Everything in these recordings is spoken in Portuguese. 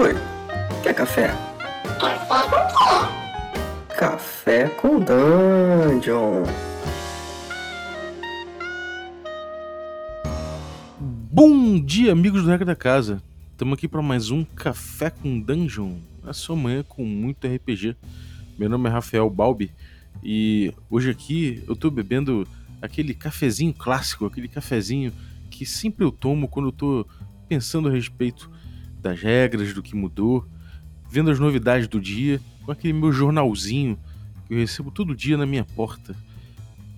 Oi, quer café? Café com Dungeon. Bom dia, amigos do Regra da Casa. Estamos aqui para mais um Café com Dungeon, a sua manhã com muito RPG. Meu nome é Rafael Balbi e hoje aqui eu tô bebendo aquele cafezinho clássico, aquele cafezinho que sempre eu tomo quando eu tô pensando a respeito das regras, do que mudou, vendo as novidades do dia, com aquele meu jornalzinho que eu recebo todo dia na minha porta.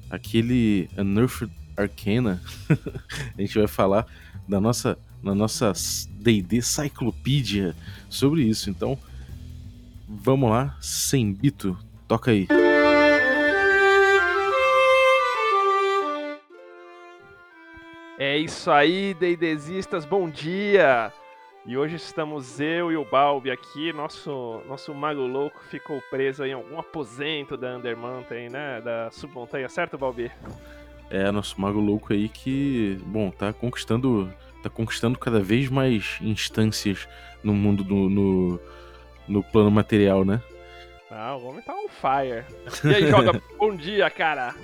Aquele Unearthed Arcana. a gente vai falar da nossa na nossa D&D Cyclopedia sobre isso. Então, vamos lá, sem bito, toca aí. É isso aí, D&Dzistas, bom dia! E hoje estamos eu e o Balbi aqui, nosso, nosso mago louco ficou preso em algum aposento da Undermountain, né, da submontanha, certo, Balbi? É, nosso mago louco aí que, bom, tá conquistando, tá conquistando cada vez mais instâncias no mundo do, no, no plano material, né? Ah, o homem tá on fire. E aí, joga, bom dia, cara!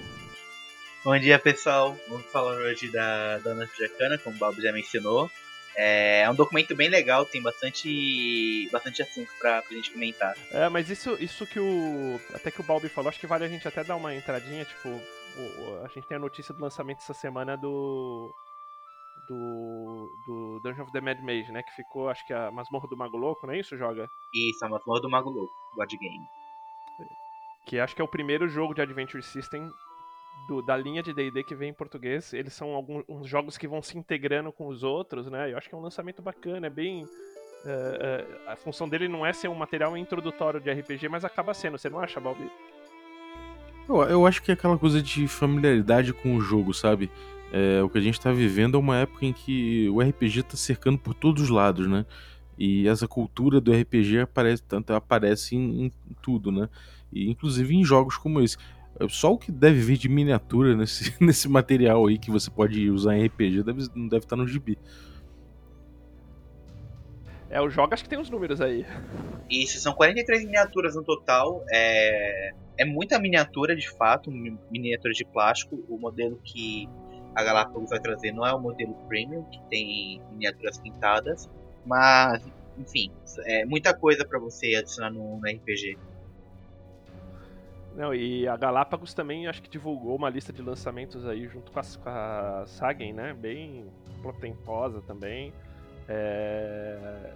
Bom dia, pessoal. Vamos falar hoje da Dona Jacana, como o Bob já mencionou. É um documento bem legal, tem bastante, bastante assunto pra, pra gente comentar. É, mas isso, isso que o. Até que o Balbi falou, acho que vale a gente até dar uma entradinha, tipo, o, a gente tem a notícia do lançamento essa semana do. Do, do Dungeon of the Mad Mage, né? Que ficou, acho que a Masmorra do Mago Louco, não é isso, Joga? Isso, a Masmorra do Mago Louco, God Game. Que acho que é o primeiro jogo de Adventure System do, da linha de D&D que vem em português, eles são alguns jogos que vão se integrando com os outros, né? Eu acho que é um lançamento bacana, é bem... Uh, uh, a função dele não é ser um material introdutório de RPG, mas acaba sendo, você não acha, Balbi? Eu, eu acho que é aquela coisa de familiaridade com o jogo, sabe? É, o que a gente tá vivendo é uma época em que o RPG tá cercando por todos os lados, né? E essa cultura do RPG aparece, tanto aparece em, em tudo, né? E inclusive em jogos como esse. Só o que deve vir de miniatura nesse, nesse material aí que você pode usar em RPG deve, não deve estar no gibi. É, o jogo acho que tem uns números aí. Isso, são 43 miniaturas no total. É, é muita miniatura de fato, miniatura de plástico. O modelo que a Galápagos vai trazer não é o modelo premium, que tem miniaturas pintadas. Mas, enfim, é muita coisa para você adicionar no, no RPG. Não, e a Galápagos também acho que divulgou uma lista de lançamentos aí junto com a, com a Sagen, né? Bem potentosa também. É...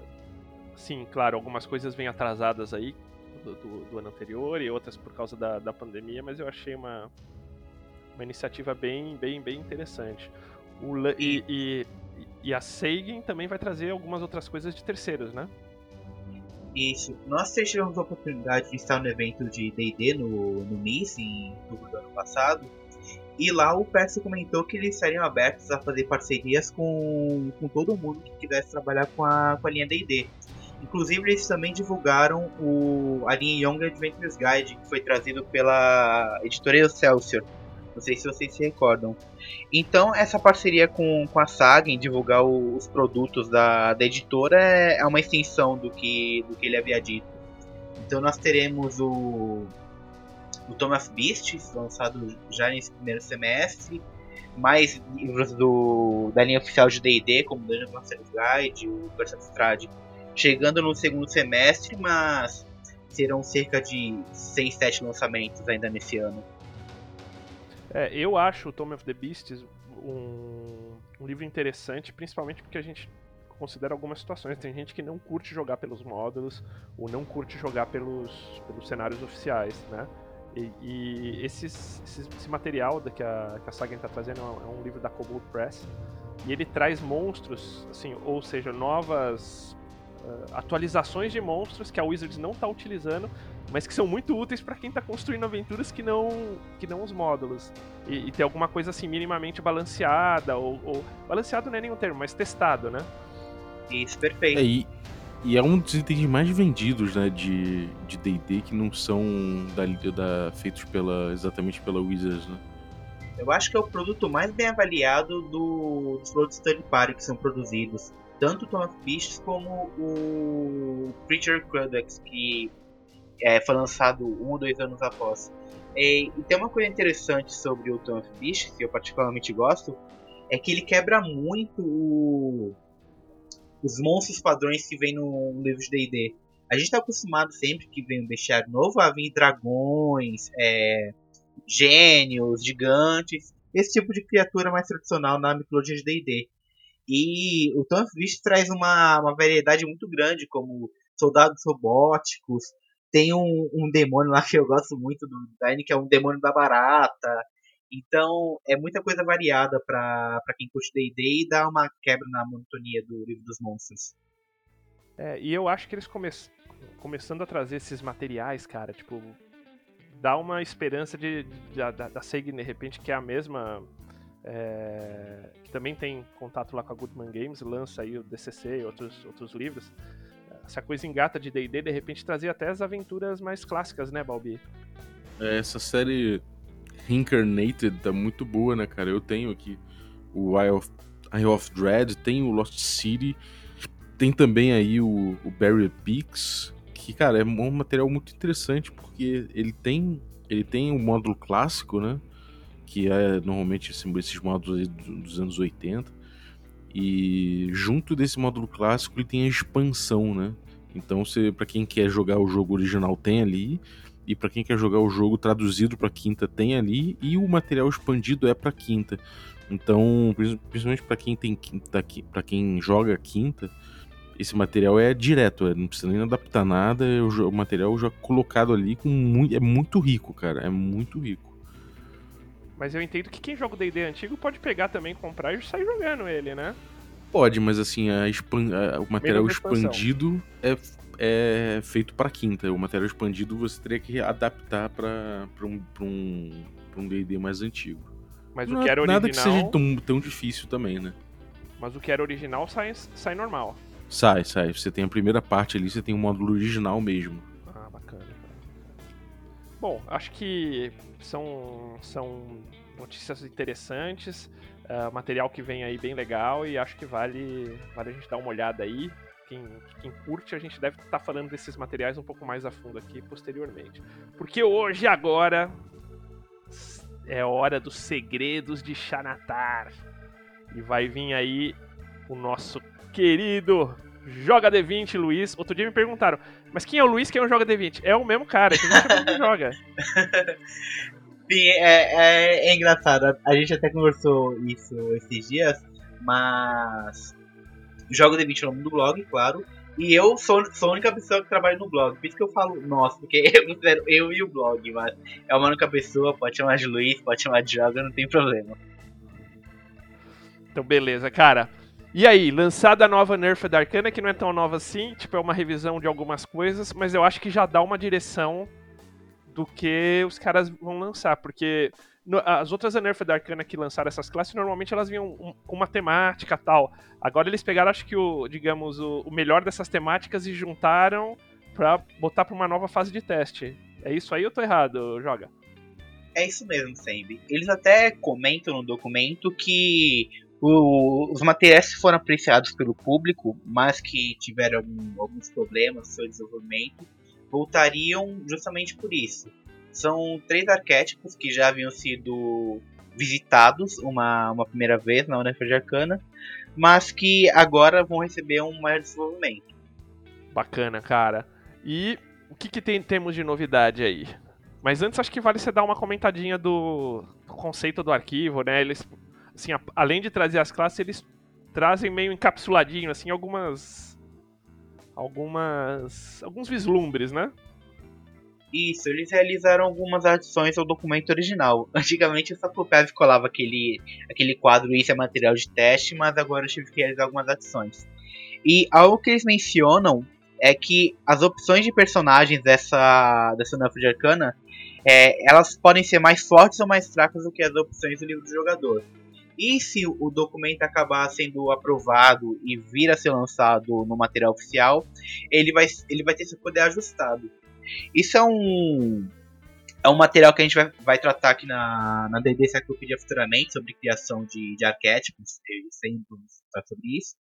Sim, claro, algumas coisas vêm atrasadas aí do, do, do, ano anterior e outras por causa da, da pandemia, mas eu achei uma, uma iniciativa bem, bem, bem interessante. O, e, e, e a Sagen também vai trazer algumas outras coisas de terceiros, né? Nós tivemos a oportunidade de estar no evento de D&D no, no MIS, em outubro do ano passado. E lá o Percy comentou que eles estariam abertos a fazer parcerias com, com todo mundo que quisesse trabalhar com a, com a linha D&D. Inclusive eles também divulgaram o, a linha Young Adventures Guide, que foi trazido pela editora Excelsior. Não sei se vocês se recordam. Então, essa parceria com, com a Saga em divulgar o, os produtos da, da editora é, é, uma extensão do que, do que ele havia dito. Então, nós teremos o, o Thomas Beast, lançado já nesse primeiro semestre, mais livros do, da linha oficial de D&D, como Dungeon Master's Guide, o Curse Strade, chegando no segundo semestre, mas serão cerca de 6, 7 lançamentos ainda nesse ano. É, eu acho o Tome of the Beasts um, um, livro interessante, principalmente porque a gente considera algumas situações. Tem gente que não curte jogar pelos módulos, ou não curte jogar pelos, pelos cenários oficiais, né? E, e esses, esses, esse material que a, que a Sagan está trazendo é um livro da Kobold Press, e ele traz monstros, assim, ou seja, novas uh, atualizações de monstros que a Wizards não está utilizando, mas que são muito úteis para quem está construindo aventuras que não que não os módulos. E, e ter alguma coisa assim minimamente balanceada, ou, ou, Balanceado não é nenhum termo, mas testado, né? Isso, perfeito. É, e, e é um dos itens mais vendidos né, de DD que não são da, da, feitos pela, exatamente pela Wizards, né? Eu acho que é o produto mais bem avaliado do, dos produtos third party que são produzidos. tanto o Tom of Beasts como o Preacher Codex, que é, foi lançado um ou dois anos após. E, e, tem uma coisa interessante sobre o Tom of Beasts, que eu particularmente gosto, é que ele quebra muito o, os monstros padrões que vem no livro de D&D. A gente está acostumado sempre que vem um bestiário novo a vir dragões, é, gênios, gigantes, esse tipo de criatura mais tradicional na mitologia de D&D. E o Tom Beast traz uma, uma variedade muito grande, como soldados robóticos, tem um, um demônio lá que eu gosto muito do design, que é um demônio da barata. Então, é muita coisa variada para quem curte D&D e dá uma quebra na monotonia do livro dos monstros. É, e eu acho que eles come começando a trazer esses materiais, cara, tipo, dá uma esperança de, da, da Sega, de repente, que é a mesma. É, que também tem contato lá com a Goodman Games, lança aí o DCC e outros, outros livros. Essa coisa engata de DD, de repente trazer até as aventuras mais clássicas, né, Balbi? É, essa série Reincarnated tá muito boa, né, cara? Eu tenho aqui o Eye of, Eye of Dread, tem o Lost City, tem também aí o, o Barrier Peaks, que, cara, é um material muito interessante, porque ele tem ele tem um módulo clássico, né? Que é normalmente esses módulos dos anos 80. E junto desse módulo clássico ele tem a expansão, né? Então, para quem quer jogar o jogo original tem ali, e para quem quer jogar o jogo traduzido para quinta tem ali, e o material expandido é para quinta. Então, principalmente para quem tem quinta, para quem joga quinta, esse material é direto, é, não precisa nem adaptar nada, o, material já colocado ali com muito, é muito rico, cara, é muito rico. Mas eu entendo que quem joga o D&D antigo pode pegar também, comprar e sair jogando ele, né? Pode, mas assim, a expan a, o material expandido é, é feito para quinta. O material expandido você teria que adaptar para um um um D&D mais antigo. Mas o que era original... Nada que seja tão, tão difícil também, né? Mas o que era original sai, sai normal. Sai, sai. Você tem a primeira parte ali, você tem o um módulo original mesmo. Bom, acho que são, são notícias interessantes, uh, material que vem aí bem legal e acho que vale, vale a gente dar uma olhada aí. Quem, quem curte, a gente deve estar tá falando desses materiais um pouco mais a fundo aqui posteriormente. Porque hoje, agora, é hora dos segredos de Xanatar. E vai vir aí o nosso querido Joga D20, Luiz. Outro dia me perguntaram, mas quem é o Luiz? Quem é o Joga D20? É o mesmo cara, que não joga. Sim, é, é, é, engraçado. A gente até conversou isso esses dias, mas. Jogo D20 no nome do blog, claro. E eu sou, sou a única pessoa que trabalha no blog. Por isso que eu falo nossa, porque eu considero eu e o blog, mas é uma única pessoa, pode chamar de Luiz, pode chamar de Joga, não tem problema. Então, beleza, cara. E aí, lançada a nova Nerf da Arcana, que não é tão nova assim, tipo, é uma revisão de algumas coisas, mas eu acho que já dá uma direção do que os caras vão lançar, porque no, as outras Nerf da Arcana que lançaram essas classes, normalmente elas vinham com um, uma temática tal. Agora eles pegaram, acho que o, digamos, o, o melhor dessas temáticas e juntaram pra botar pra uma nova fase de teste. É isso aí ou tô errado, Joga? É isso mesmo, Sembi. Eles até comentam no documento que o, os materiais foram apreciados pelo público, mas que tiveram alguns problemas no seu desenvolvimento, voltariam justamente por isso. São três arquétipos que já haviam sido visitados uma, uma primeira vez na Unifed de Arcana, mas que agora vão receber um maior desenvolvimento. Bacana, cara. E o que, que tem, temos de novidade aí? Mas antes acho que vale você dar uma comentadinha do, do conceito do arquivo, né? Eles assim, a, além de trazer as classes, eles trazem meio encapsuladinho, assim, algumas. algumas. alguns vislumbres, né? Isso, eles realizaram algumas adições ao documento original. Antigamente o Sapopev colava aquele, aquele quadro Isso é material de teste, mas agora eu tive que realizar algumas adições. E algo que eles mencionam é que as opções de personagens dessa, dessa Nuff de Arcana é, elas podem ser mais fortes ou mais fracas do que as opções do livro do jogador. E se o documento acabar sendo aprovado e vir a ser lançado no material oficial, ele vai, ele vai ter seu poder ajustado. Isso é um, é um material que a gente vai, vai tratar aqui na, na DD Cyclopedia futuramente, sobre criação de, de arquétipos, sempre falar sobre isso.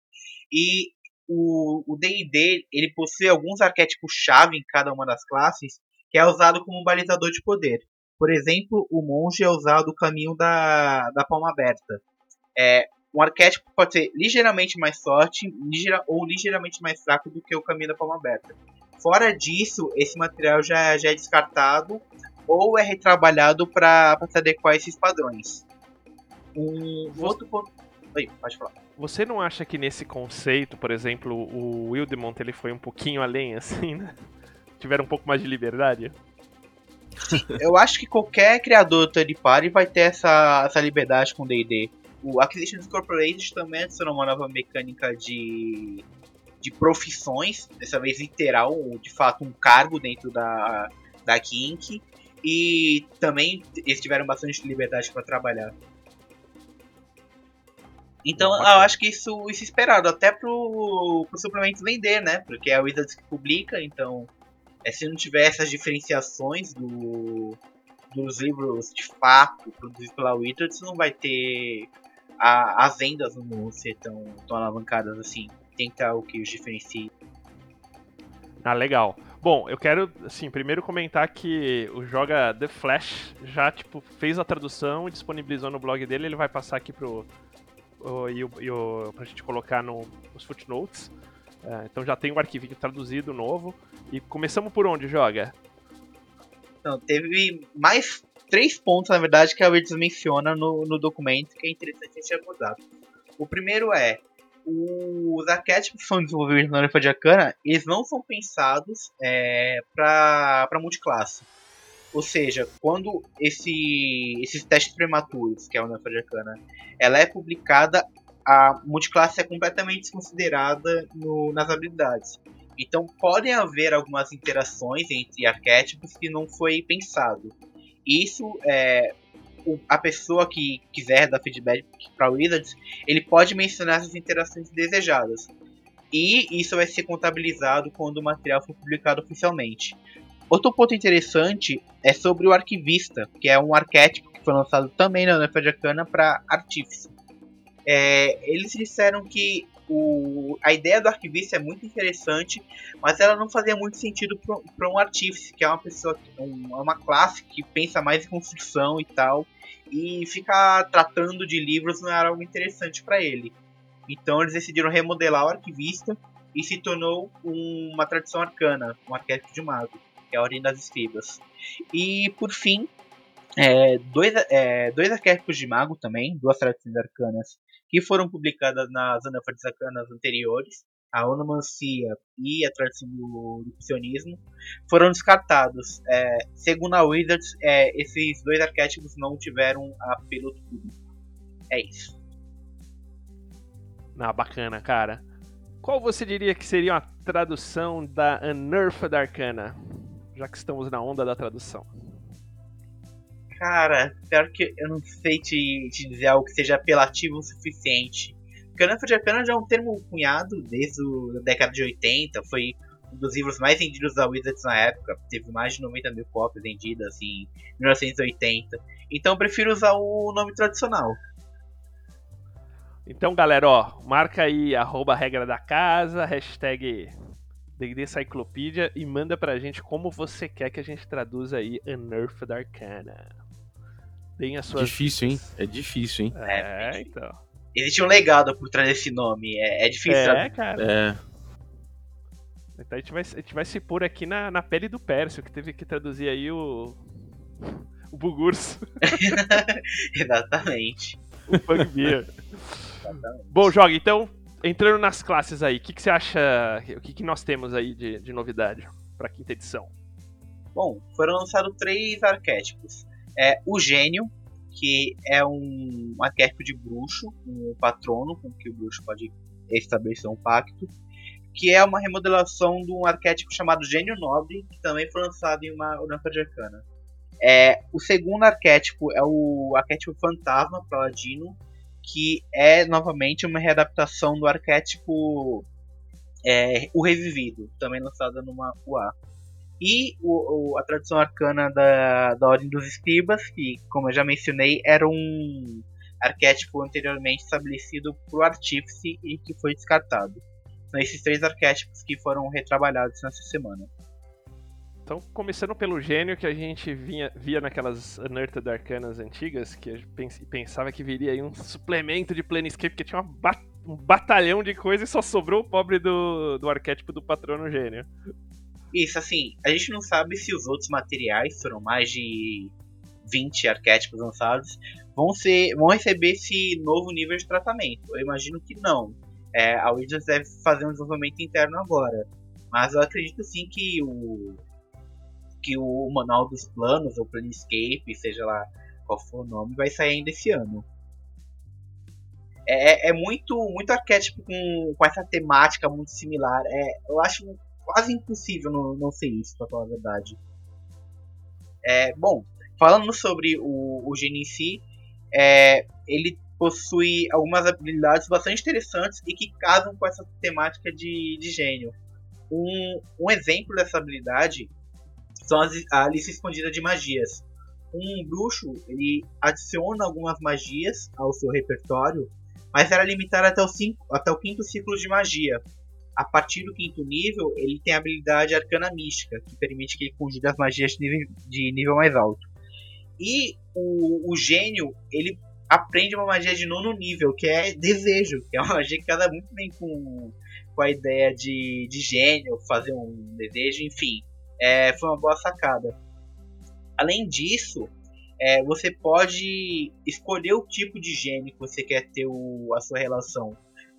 E o D&D, ele possui alguns arquétipos-chave em cada uma das classes, que é usado como um balizador de poder. Por exemplo, o monge é usado o caminho da, da palma aberta. É, um arquétipo pode ser ligeiramente mais forte ligeira, ou ligeiramente mais fraco do que o caminho da palma aberta. Fora disso, esse material já, já é descartado ou é retrabalhado para se adequar a esses padrões. Um Você... outro ponto. Oi, pode falar. Você não acha que nesse conceito, por exemplo, o Wildemont ele foi um pouquinho além, assim, né? Tiveram um pouco mais de liberdade? Eu acho que qualquer criador third party vai ter essa, essa liberdade com D&D. O Acquisitions Incorporated também adicionou uma nova mecânica de, de profissões, dessa vez literal, de fato um cargo dentro da, da Kink. E também eles tiveram bastante liberdade para trabalhar. Então eu acho que isso, isso é esperado, até pro, pro suplemento vender, né? Porque é a Wizards que publica, então é, se não tiver essas diferenciações do, dos livros de fato produzidos pela Wizards, não vai ter. A, as vendas não ser tão, tão alavancadas assim. Ter o que os diferencie. Ah, legal. Bom, eu quero, assim, primeiro comentar que o Joga The Flash já, tipo, fez a tradução e disponibilizou no blog dele. Ele vai passar aqui pro, o, e, o, e o, pra gente colocar no, nos footnotes. É, então já tem o um arquivo traduzido novo. E começamos por onde, Joga? Então, teve mais três pontos, na verdade, que a Wizards menciona no, no documento que é interessante a gente abordar. O primeiro é os arquétipos que são desenvolvidos na Arcana, eles não são pensados é, para multiclasse. Ou seja, quando esse, esses testes prematuros, que é a Arcana, ela é publicada, a multiclasse é completamente desconsiderada no, nas habilidades. Então podem haver algumas interações entre arquétipos que não foi pensado. Isso é, a pessoa que quiser dar feedback para Wizards, ele pode mencionar essas interações desejadas. E isso vai ser contabilizado quando o material for publicado oficialmente. Outro ponto interessante é sobre o arquivista, que é um arquétipo que foi lançado também na NFL de Arcana para Artífice. É, eles disseram que o, a ideia do arquivista é muito interessante, mas ela não fazia muito sentido para um artífice, que é uma pessoa, um, é uma classe que pensa mais em construção e tal, e ficar tratando de livros não era algo interessante para ele. Então eles decidiram remodelar o arquivista e se tornou um, uma tradição arcana, um arquétipo de mago, que é a Ordem das Escribas. E por fim, é, dois, é, dois arquétipos de mago também, duas tradições arcanas, que foram publicadas nas anafortes arcanas anteriores, a onomancia e a tradição do, do foram descartados. É, segundo a Wizards, é, esses dois arquétipos não tiveram apelo público. É isso. Ah, bacana, cara. Qual você diria que seria a tradução da Unearthed Arcana? Já que estamos na onda da tradução. Cara, pior que eu não sei te, te dizer algo que seja apelativo o suficiente. De Arcana já é um termo cunhado desde a década de 80, foi um dos livros mais vendidos da Wizards na época, teve mais de 90 mil cópias vendidas em 1980. Então eu prefiro usar o nome tradicional. Então galera, ó, marca aí arroba regra da casa, hashtag D&D e manda pra gente como você quer que a gente traduza aí Unearthed Arcana. Tem as suas... Difícil, hein? É difícil, hein? É, então existe um legado por trás desse nome. É, é difícil. É, cara. É. Então a gente vai, a gente vai se pôr aqui na, na pele do Pércio, que teve que traduzir aí o. O Bugurso. Exatamente. O Bugbear. Bom, joga, então, entrando nas classes aí, o que, que você acha. O que, que nós temos aí de, de novidade pra quinta edição? Bom, foram lançados três arquétipos. É, o gênio, que é um arquétipo de bruxo, um patrono com que o bruxo pode estabelecer um pacto, que é uma remodelação de um arquétipo chamado Gênio Nobre, que também foi lançado em uma Uranfa de Arcana. É, o segundo arquétipo é o arquétipo Fantasma Paladino, que é novamente uma readaptação do arquétipo é, O Revivido, também lançado numa UA. E o, o, a tradição arcana da, da Ordem dos Escribas, que, como eu já mencionei, era um arquétipo anteriormente estabelecido por Artífice e que foi descartado. São esses três arquétipos que foram retrabalhados nessa semana. Então, começando pelo gênio que a gente vinha, via naquelas Unearthed Arcanas antigas, que a gente pensava que viria aí um suplemento de Planescape, que tinha ba um batalhão de coisas e só sobrou o pobre do, do arquétipo do patrono gênio. Isso, assim, a gente não sabe se os outros materiais, foram mais de 20 arquétipos lançados, vão, ser, vão receber esse novo nível de tratamento. Eu imagino que não. É, a Wizards deve fazer um desenvolvimento interno agora. Mas eu acredito sim que o, que o manual dos planos, ou Planescape, seja lá qual for o nome, vai sair ainda esse ano. É, é, é muito, muito arquétipo com, com essa temática muito similar. É, eu acho quase impossível não, não ser isso, pra falar a verdade. É, bom, falando sobre o, o Gene em si, é, ele possui algumas habilidades bastante interessantes e que casam com essa temática de, de gênio. Um, um exemplo dessa habilidade são as, a lista escondida de magias. Um bruxo ele adiciona algumas magias ao seu repertório, mas era limitado até o, cinco, até o quinto ciclo de magia. A partir do quinto nível, ele tem a habilidade Arcana Mística, que permite que ele conjure as magias de nível, de nível mais alto. E o, o gênio, ele aprende uma magia de nono nível, que é desejo, que é uma magia que casa muito bem com, com a ideia de, de gênio, fazer um desejo, enfim é, foi uma boa sacada. Além disso, é, você pode escolher o tipo de gene que você quer ter o, a sua relação.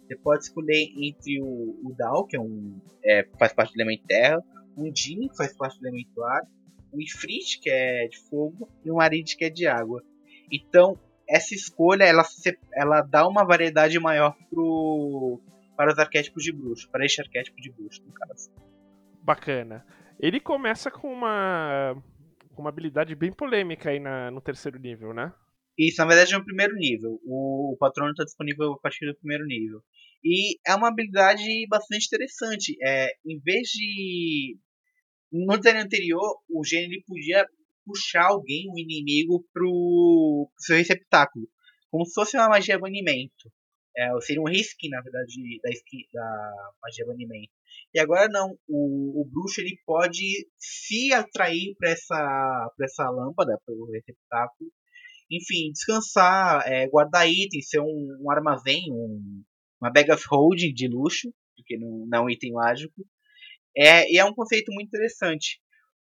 Você pode escolher entre o, o Dal, que é um, é, faz parte do elemento terra, um Jin, que faz parte do elemento ar, um Ifrit, que é de fogo, e um Arid, que é de água. Então, essa escolha ela, ela dá uma variedade maior pro, para os arquétipos de bruxo, para este arquétipo de bruxo, no caso. Bacana. Ele começa com uma, uma habilidade bem polêmica aí na, no terceiro nível, né? Isso, na verdade é no primeiro nível. O, o patrono está disponível a partir do primeiro nível. E é uma habilidade bastante interessante. É, em vez de. No design anterior, o gênero podia puxar alguém, um inimigo, pro, pro seu receptáculo. Como se fosse uma magia banimento. É, seria um risco, na verdade, da, da magia banimento. E agora não, o, o bruxo ele pode se atrair para essa, pra essa lâmpada, para o receptáculo, enfim, descansar, é, guardar itens, ser um, um armazém, um, uma bag of holding de luxo, porque não, não é um item mágico. É, e é um conceito muito interessante.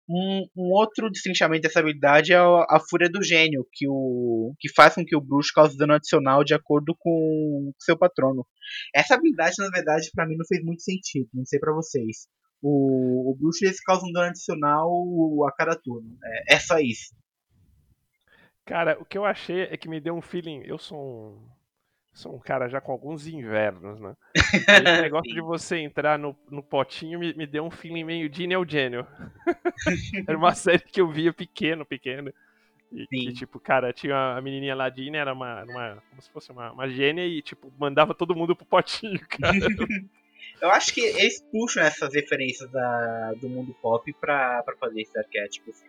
Um, um, outro destrinchamento dessa habilidade é a, a, Fúria do Gênio, que, o, que faz com que o bruxo cause dano adicional de acordo com seu patrono. Essa habilidade, na verdade, para mim não fez muito sentido, não sei para vocês. O, o bruxo eles causa um dano adicional a cada turno. É, é só isso. Cara, o que eu achei é que me deu um feeling. Eu sou um sou um cara já com alguns invernos, né? Esse negócio de você entrar no, no potinho me, me deu um feeling meio de Neo era uma série que eu via pequeno, pequeno. E que, tipo, cara, tinha a menininha lá, Dina, era uma, uma. como se fosse uma, uma gênia e, tipo, mandava todo mundo pro potinho, cara. eu acho que eles puxam essas referências da, do mundo pop pra, pra fazer esses arquétipos.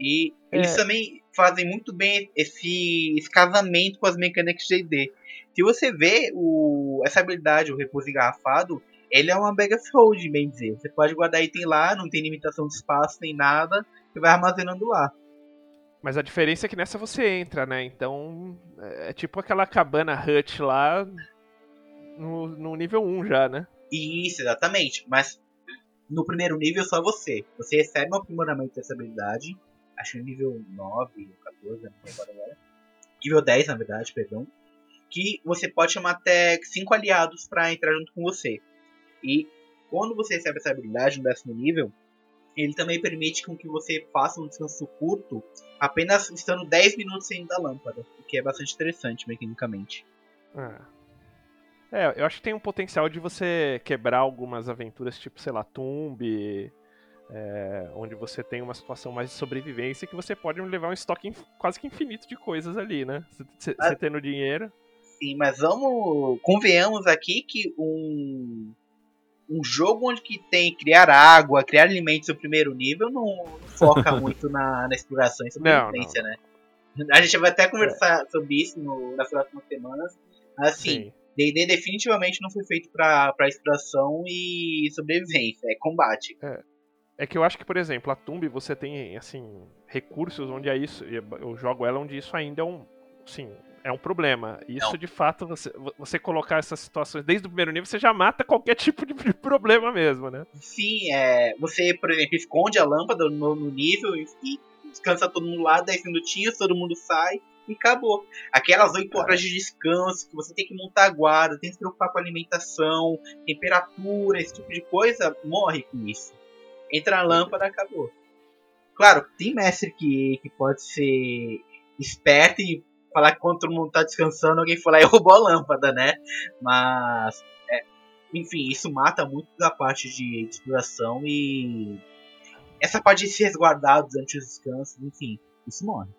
E eles é. também fazem muito bem esse, esse casamento com as mecânicas de D&D. Se você vê o, essa habilidade, o repouso engarrafado, ele é uma bag of holding, bem dizer. Você pode guardar item lá, não tem limitação de espaço nem nada, você vai armazenando lá. Mas a diferença é que nessa você entra, né? Então é, é tipo aquela cabana hut lá no, no nível 1 já, né? Isso, exatamente. Mas no primeiro nível só você. Você recebe um aprimoramento dessa habilidade. Acho nível 9 ou 14, não sei agora. Nível 10, na verdade, perdão que você pode chamar até cinco aliados para entrar junto com você. E quando você recebe essa habilidade no décimo nível, ele também permite com que você faça um descanso curto, apenas estando 10 minutos saindo da lâmpada, o que é bastante interessante mecanicamente. Ah. É, eu acho que tem um potencial de você quebrar algumas aventuras, tipo, sei lá, Tomb, é, onde você tem uma situação mais de sobrevivência que você pode levar um estoque quase que infinito de coisas ali, né? Você tendo dinheiro sim, mas vamos. Convenhamos aqui que um. Um jogo onde que tem criar água, criar alimentos no primeiro nível não, não foca muito na, na exploração e sobrevivência, né? A gente vai até conversar sobre isso no, nas próximas semanas. Assim, Sim. D&D definitivamente não foi feito pra exploração e sobrevivência, é combate. É que eu acho que, por exemplo, a Tumb você tem, assim, recursos onde é isso. Eu jogo ela onde isso ainda é um. Sim, é um problema. Isso, de fato, você, você colocar essas situações desde o primeiro nível, você já mata qualquer tipo de problema mesmo, né? Sim, é, você, por exemplo, esconde a lâmpada no, no nível e, descansa todo mundo lá, 10 minutinhos, todo mundo sai e acabou. Aquelas 8 horas de descanso que você tem que montar a guarda, tem que se preocupar com a alimentação, temperatura, esse tipo de coisa, morre com isso. Entra na lâmpada, acabou. Claro, tem mestre que, que pode ser esperto e falar que quando todo mundo tá descansando, alguém foi lá e roubou a lâmpada, né? Mas, é, enfim, isso mata muito da parte de exploração e essa parte de se resguardar durante os descansos, enfim, isso morre.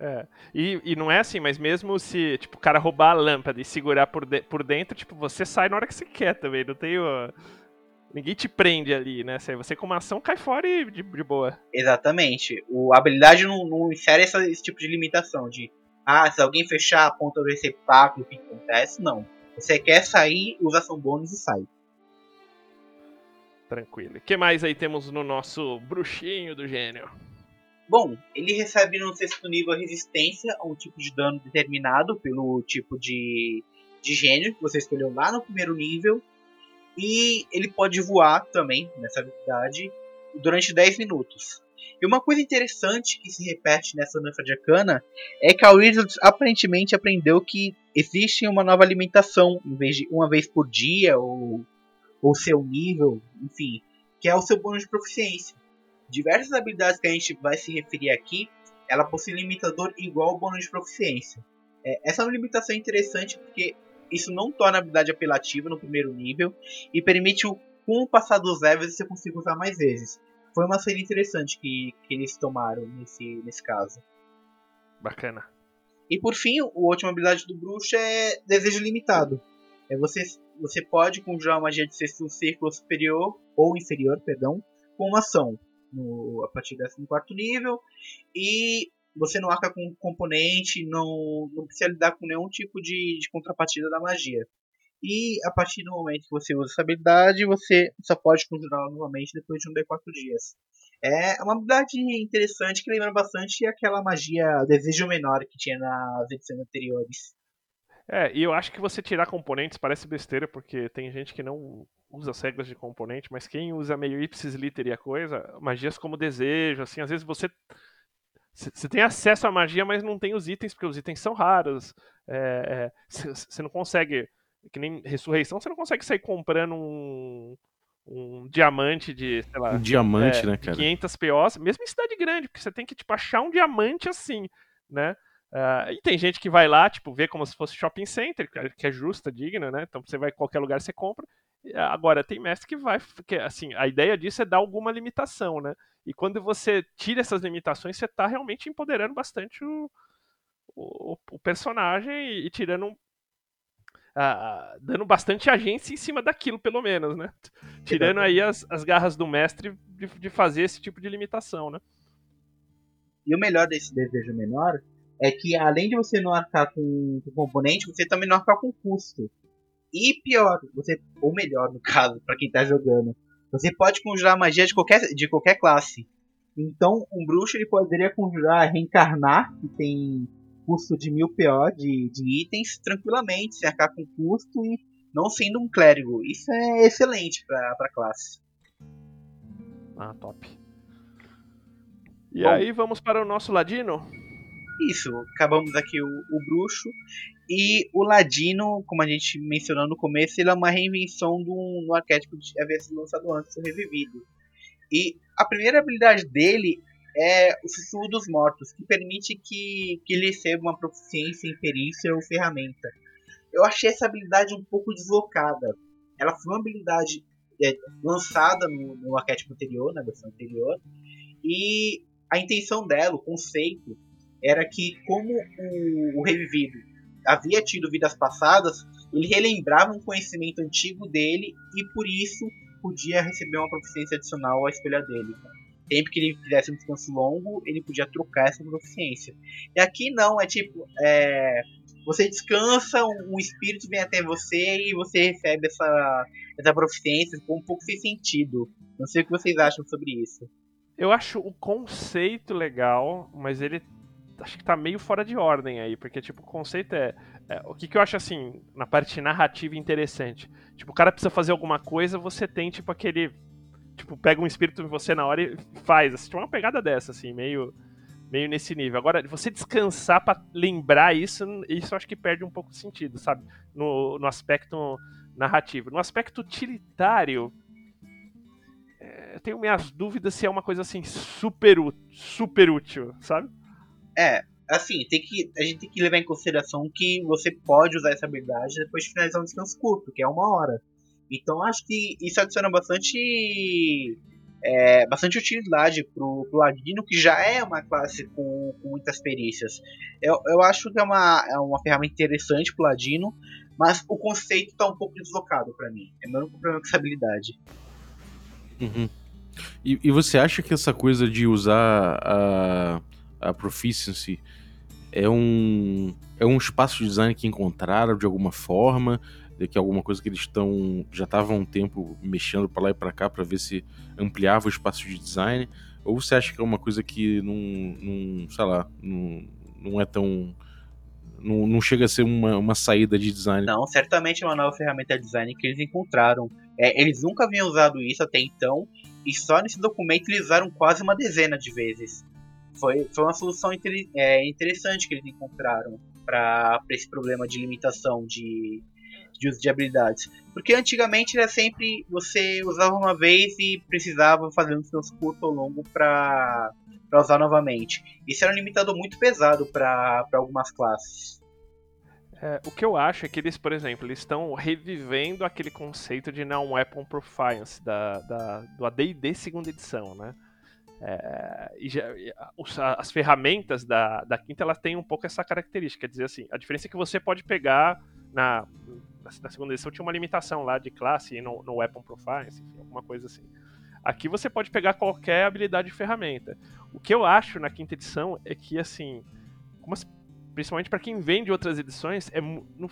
É. E, e não é assim, mas mesmo se, tipo, o cara roubar a lâmpada e segurar por, de- por dentro, tipo, você sai na hora que você quer também. Não tem o... Ninguém te prende ali, né? Você com uma ação cai fora e de, de boa. Exatamente. O, a habilidade não, não insere essa- esse tipo de limitação de ah, se alguém fechar a ponta do receptáculo, o que acontece? Não. Você quer sair, usa ação bônus e sai. Tranquilo. O que mais aí temos no nosso bruxinho do gênio? Bom, ele recebe no sexto nível a resistência a um tipo de dano determinado pelo tipo de, de gênio que você escolheu lá no primeiro nível. E ele pode voar também nessa habilidade durante 10 minutos. E uma coisa interessante que se repete nessa Nanfa de Arcana é que a Wizards aparentemente aprendeu que existe uma nova alimentação, em vez de uma vez por dia ou, ou seu nível, enfim, que é o seu bônus de proficiência diversas habilidades que a gente vai se referir aqui, ela possui limitador igual ao bônus de proficiência. É, essa é limitação interessante porque isso não torna a habilidade apelativa no primeiro nível e permite o, com o passar dos levels você consiga usar mais vezes. Foi uma série interessante que, que eles tomaram nesse, nesse caso. Bacana. E por fim, a última habilidade do bruxo é desejo limitado. É você, você pode conjurar magia de sexto círculo superior ou inferior, perdão, com uma ação no, a partir do 14 nível. E você não arca com componente, não, não precisa lidar com nenhum tipo de, de contrapartida da magia. E a partir do momento que você usa essa habilidade, você só pode conjurá-la novamente depois de um D4 dias. É uma habilidade interessante que lembra bastante aquela magia desejo menor que tinha nas edições anteriores. É, e eu acho que você tirar componentes parece besteira, porque tem gente que não usa as regras de componente, mas quem usa meio ipsis literis a coisa, magias como desejo, assim, às vezes você você tem acesso à magia, mas não tem os itens, porque os itens são raros. Você não consegue, que nem ressurreição, você não consegue sair comprando um, um diamante de, sei lá, Um diamante, é, né, cara? 500 POs, mesmo em cidade grande, porque você tem que tipo, achar um diamante assim, né? Ah, e tem gente que vai lá, tipo, vê como se fosse shopping center, que é- que é justa, digna, né? Então você vai em qualquer lugar, você compra. Ah, Agora, tem mestre que vai. Que, assim, a ideia disso é dar alguma limitação, né? E quando você tira essas limitações, você tá realmente empoderando bastante o, o, o personagem e, e tirando. um- ah, dando bastante agência em cima daquilo, pelo menos, né? Tirando aí as, as garras do mestre de, de fazer esse tipo de limitação, né? E o melhor desse desejo menor é que além de você não arcar com, com componente, você também não arcar com custo. E pior, você ou melhor no caso, para quem tá jogando, você pode conjurar magia de qualquer de qualquer classe. Então, um bruxo ele poderia conjurar reencarnar, que tem custo de 1000 PO de, de itens, tranquilamente, sem arcar com custo e não sendo um clérigo. Isso é excelente pra, pra classe. Ah, top. E Bom. aí, vamos para o nosso ladino? Isso, acabamos aqui o, o bruxo. E o ladino, como a gente mencionou no começo, ele é uma reinvenção do, do arquétipo que havia sido lançado antes, o revivido. E a primeira habilidade dele é o sussurro dos mortos, que permite que, que ele receba uma proficiência em perícia ou ferramenta. Eu achei essa habilidade um pouco deslocada. Ela foi uma habilidade é, lançada no, no arquétipo anterior, na versão anterior, e a intenção dela, o conceito, era que como o, o revivido havia tido vidas passadas, ele relembrava um conhecimento antigo dele e por isso podia receber uma proficiência adicional à escolha dele. sempre que ele fizesse um descanso longo, ele podia trocar essa proficiência. E aqui não, é tipo, é, você descansa, um, um, espírito vem até você e você recebe essa, essa proficiência com um pouco sem sentido. Não sei o que vocês acham sobre isso. Eu acho o conceito legal, mas ele acho que tá meio fora de ordem aí, porque tipo, o conceito é, é, o que, que eu acho assim, na parte narrativa interessante. Tipo, o cara precisa fazer alguma coisa, você tem tipo aquele tipo, pega um espírito em você na hora e faz. Assim, tipo, uma pegada dessa, assim, meio, meio nesse nível. Agora, você descansar para lembrar isso, isso acho que perde um pouco de sentido, sabe? No, no aspecto narrativo. No aspecto utilitário, é, eu tenho minhas dúvidas se é uma coisa assim super, super útil, sabe? É, assim, tem que, a gente tem que levar em consideração que você pode usar essa habilidade depois de finalizar um descanso curto, que é uma hora. Então acho que isso adiciona bastante é, bastante utilidade pro, pro Ladino, que já é uma classe com, com muitas perícias. Eu, eu acho que é uma, é uma ferramenta interessante pro Ladino, mas o conceito tá um pouco deslocado para mim. É meu problema com essa habilidade. Uhum. E, e, você acha que essa coisa de usar a, a Proficiency é um, é um espaço de design que encontraram de alguma forma? que alguma coisa que eles estão já estavam um tempo mexendo para lá e para cá para ver se ampliava o espaço de design ou você acha que é uma coisa que não, não sei lá, não, não é tão não, não chega a ser uma, uma saída de design. Não, certamente é uma nova ferramenta de design que eles encontraram. É, eles nunca haviam usado isso até então, e só nesse documento eles usaram quase uma dezena de vezes. Foi, foi uma solução inter, é, interessante que eles encontraram para esse problema de limitação de, de uso de habilidades. Porque antigamente era sempre você usava uma vez e precisava fazer um seu curto ou longo para usar novamente. Isso era um limitador muito pesado para algumas classes. É, o que eu acho é que eles, por exemplo, eles estão revivendo aquele conceito de não weapon proficiency da, da, do AD&D segunda edição, né? É, e já, as ferramentas da, da quinta elas têm um pouco essa característica, quer dizer assim, a diferença é que você pode pegar na na segunda edição tinha uma limitação lá de classe no, no Weapon Profile, alguma coisa assim. Aqui você pode pegar qualquer habilidade de ferramenta. O que eu acho na quinta edição é que, assim, as, principalmente para quem vem de outras edições, é no,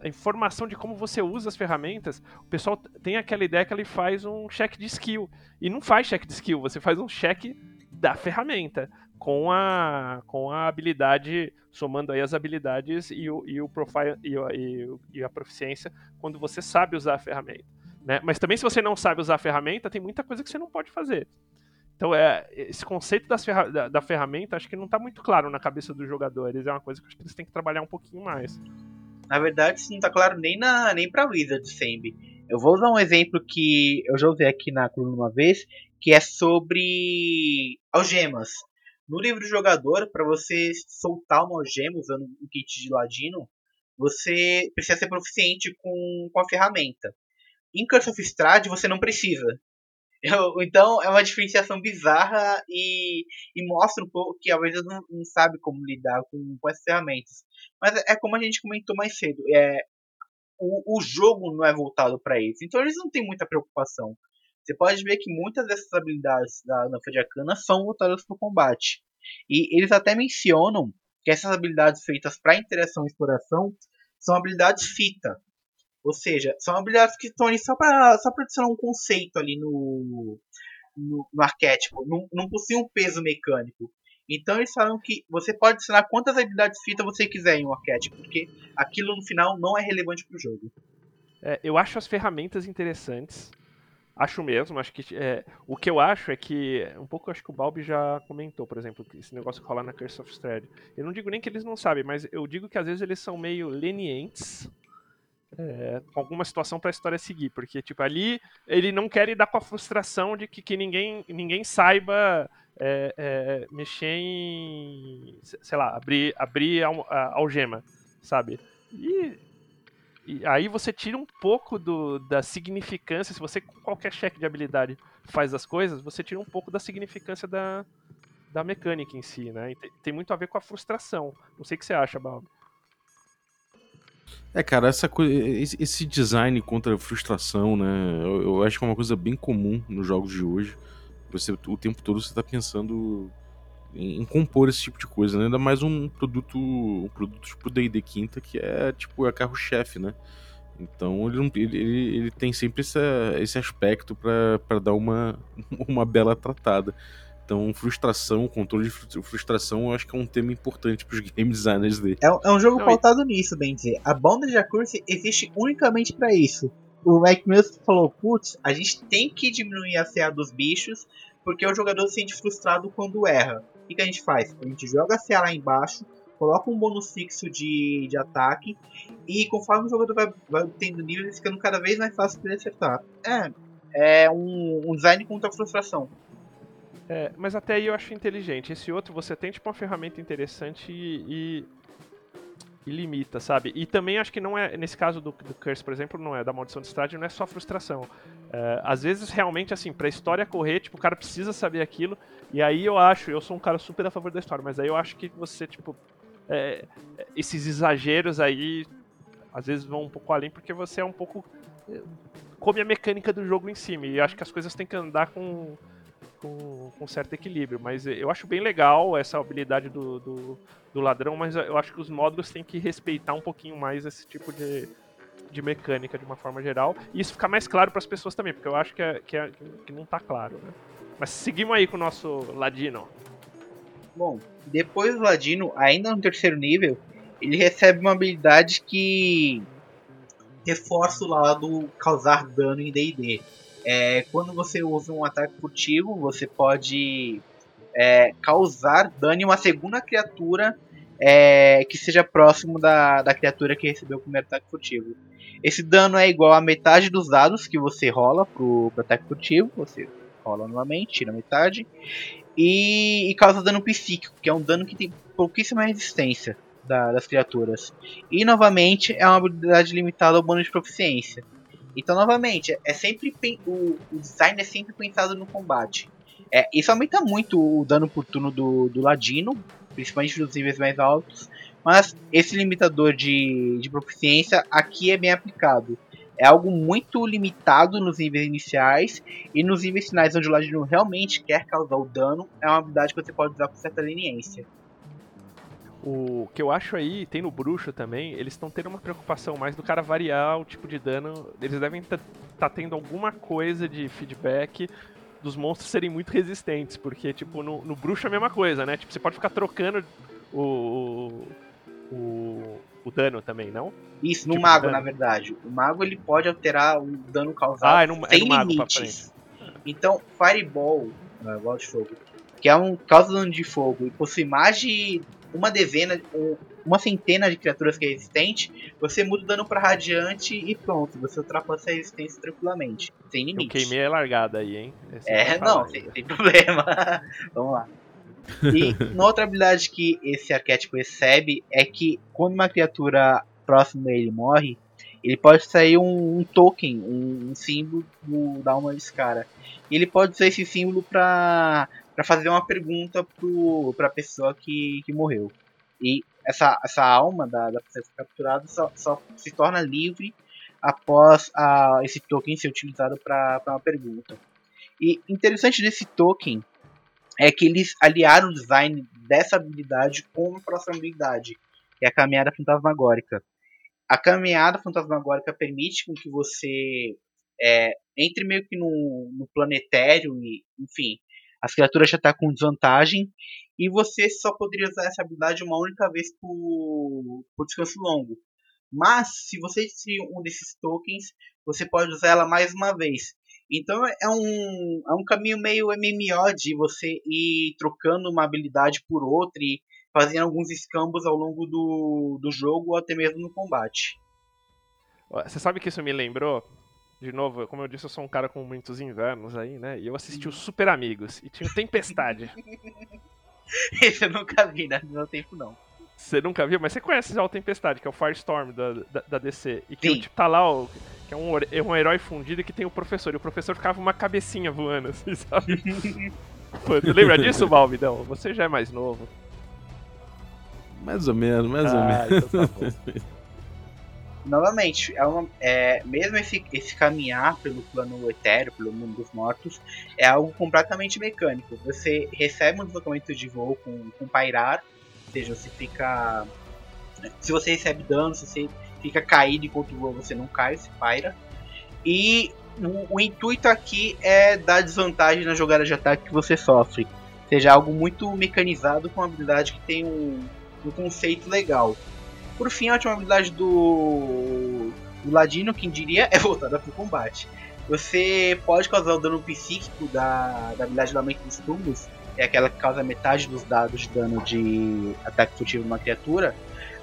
a informação de como você usa as ferramentas, o pessoal tem aquela ideia que ele faz um check de skill. E não faz check de skill, você faz um check da ferramenta com a, com a habilidade, somando aí as habilidades e o, e o profile e, e, a proficiência quando você sabe usar a ferramenta. Né? Mas também se você não sabe usar a ferramenta, tem muita coisa que você não pode fazer. Então, é, esse conceito ferra da, da, ferramenta acho que não está muito claro na cabeça dos jogadores. É uma coisa que acho que eles têm que trabalhar um pouquinho mais. Na verdade, isso não está claro nem, na, nem pra Wizard Sembi. Eu vou usar um exemplo que eu já usei aqui na coluna uma vez, que é sobre algemas. No livro do jogador, para você soltar uma algema usando um kit de ladino, você precisa ser proficiente com, com a ferramenta. Em Curse of Strahd você não precisa. Eu, então é uma diferenciação bizarra e, e, mostra um pouco que às vezes não, não sabe como lidar com, com essas ferramentas. Mas é, como a gente comentou mais cedo. É, o, o jogo não é voltado para isso. Então eles não têm muita preocupação. Você pode ver que muitas dessas habilidades da Nafa de Arcana são voltadas para o combate. E eles até mencionam que essas habilidades feitas para interação e exploração são habilidades fita. Ou seja, são habilidades que estão ali só para só adicionar um conceito ali no, no, no arquétipo. Não, não possuem um peso mecânico. Então eles falam que você pode adicionar quantas habilidades fita você quiser em um porque aquilo no final não é relevante para o jogo. É, eu acho as ferramentas interessantes. Acho mesmo, acho que é, o que eu acho é que um pouco acho que o Balbi já comentou, por exemplo, esse negócio que rola na Curse of Strahd. Eu não digo nem que eles não sabem, mas eu digo que às vezes eles são meio lenientes é, com alguma situação para a história seguir, porque tipo ali ele não quer lidar com a frustração de que, que ninguém ninguém saiba é, é, mexer em sei lá abrir abrir a, a algema, sabe? E e aí você tira um pouco do, da significância. Se você, com qualquer cheque de habilidade, faz as coisas, você tira um pouco da significância da, da mecânica em si, né? Tem, tem, muito a ver com a frustração. Não sei o que você acha, Balbi. É, cara, essa esse design contra a frustração, né? Eu, eu, acho que é uma coisa bem comum nos jogos de hoje. Você, o tempo todo você tá pensando em, em compor esse tipo de coisa, né? Ainda mais um produto, um produto tipo D&D Quinta, que é tipo a carro-chefe, né? Então ele, ele, ele, tem sempre essa, esse aspecto para dar uma, uma bela tratada. Então, frustração, controle de frustração, eu acho que é um tema importante para os game designers dele. É, é um jogo Não, pautado e... nisso, bem dizer. A Bounded Accuracy existe unicamente para isso. O Mike falou, putz, a gente tem que diminuir a CA dos bichos, porque o jogador se sente frustrado quando erra. O que, que a gente faz? A gente joga a CA lá embaixo, coloca um bônus fixo de, de ataque e conforme o jogador vai, vai tendo nível, ficando cada vez mais fácil ele acertar. É, é um, um design contra a frustração. É, mas até aí eu acho inteligente. Esse outro você tem tipo uma ferramenta interessante e, e, limita, sabe? E também acho que não é, nesse caso do, do Curse, por exemplo, não é da maldição de Strade, não é só frustração. É, às vezes realmente assim, pra história correr, tipo, o cara precisa saber aquilo. E aí eu acho, eu sou um cara super a favor da história, mas aí eu acho que você, tipo, é, esses exageros aí às vezes vão um pouco além porque você é um pouco é, come a mecânica do jogo em cima e acho que as coisas têm que andar com com, com certo equilíbrio, mas eu acho bem legal essa habilidade do, do, do, ladrão, mas eu acho que os módulos têm que respeitar um pouquinho mais esse tipo de, de mecânica de uma forma geral, e isso ficar mais claro para as pessoas também, porque eu acho que, é, que, é, que não está claro. Né? Mas seguimos aí com o nosso Ladino. Bom, depois do Ladino, ainda no terceiro nível, ele recebe uma habilidade que reforça o lado causar dano em D&D. É, quando você usa um ataque furtivo, você pode é, causar dano em uma segunda criatura é, que seja próximo da, da criatura que recebeu o primeiro ataque furtivo. Esse dano é igual a metade dos dados que você rola pro, pro ataque furtivo. Você rola novamente, tira metade e, e, causa dano psíquico, que é um dano que tem pouquíssima resistência da, das criaturas. E novamente é uma habilidade limitada ao bônus de proficiência. Então, novamente, é sempre o, o design é sempre pensado no combate. É, isso aumenta muito o dano por turno do, do Ladino, principalmente nos níveis mais altos. Mas esse limitador de, de proficiência aqui é bem aplicado é algo muito limitado nos níveis iniciais e nos níveis finais onde o ladino realmente quer causar o dano, é uma habilidade que você pode usar com certa leniência. O que eu acho aí, tem no bruxo também, eles estão tendo uma preocupação mais do cara variar o tipo de dano. Eles devem estar tá tendo alguma coisa de feedback dos monstros serem muito resistentes, porque, tipo, no, no bruxo é a mesma coisa, né? Tipo, você pode ficar trocando o, o, o dano também, não? Isso, no tipo mago, na verdade. O mago ele pode alterar o dano causado ah, é no, sem é no limites. Então, Fireball, uh, bola de fogo, que é um causa dano de fogo e possui mais de uma dezena, uma centena de criaturas que é resistente, você muda o dano para radiante e pronto, você ultrapassa a resistência tranquilamente, sem limite. Eu queimei a largada aí, hein? Esse é, não, sem, sem problema. Vamos lá. E uma outra habilidade que esse arquétipo recebe é que quando uma criatura próxima a ele morre, ele pode sair um, um token, um, um, símbolo da alma desse cara. E ele pode usar esse símbolo para fazer uma pergunta para a pessoa que, que morreu. E essa, essa alma da, da pessoa capturada só, só se torna livre após a, esse token ser utilizado para uma pergunta. E interessante desse token é que eles aliaram o design dessa habilidade com a próxima habilidade, que é a caminhada fantasmagórica. A caminhada fantasmagórica permite com que você é, entre meio que no, no planetário e, enfim, as criaturas já tá com desvantagem e você só poderia usar essa habilidade uma única vez por, por descanso longo. Mas, se você tiver um desses tokens, você pode usar ela mais uma vez. Então é um, é um caminho meio MMO de você ir trocando uma habilidade por outra e fazendo alguns escambos ao longo do, do jogo ou até mesmo no combate. Você sabe que isso me lembrou? De novo, como eu disse, eu sou um cara com muitos invernos aí, né? E eu assisti os Super Amigos e tinha o Tempestade. Esse eu nunca vi, né? No meu tempo não. Você nunca viu? Mas você conhece já o Tempestade, que é o Firestorm da, da, da DC. E que tipo, tá lá o que é um, é um herói fundido que tem o professor. E o professor ficava uma cabecinha voando, assim, sabe? Pô, tu lembra disso, Balvidão? Você já é mais novo. Mais ou menos, mais ah, ou menos. Então tá novamente, é uma, é, mesmo esse, esse caminhar pelo plano etéreo, pelo mundo dos mortos, é algo completamente mecânico. Você recebe um deslocamento de voo com, com pairar, ou seja, você fica. Se você recebe dano, se você fica caído enquanto voa, você não cai, você paira. E o, o, intuito aqui é dar desvantagem na jogada de ataque que você sofre. Ou seja, algo muito mecanizado com uma habilidade que tem um, um conceito legal. Por fim, a última habilidade do, do Ladino, quem diria, é voltada para o combate. Você pode causar o dano psíquico da, da habilidade Lamento dos Túmulos, é aquela que causa metade dos dados de dano de ataque furtivo numa criatura,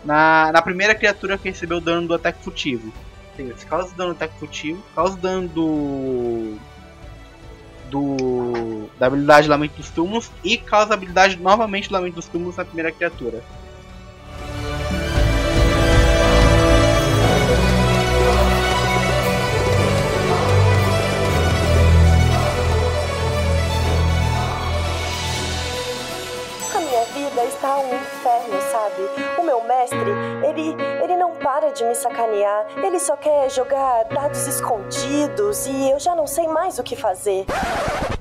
na, na primeira criatura que recebeu o dano do ataque furtivo. Você causa dano do ataque furtivo, causa dano do. do. da habilidade Lamento dos Túmulos e causa a habilidade novamente Lamento dos Túmulos na primeira criatura. Mestre, ele, ele não para de me sacanear. Ele só quer jogar dados escondidos e eu já não sei mais o que fazer.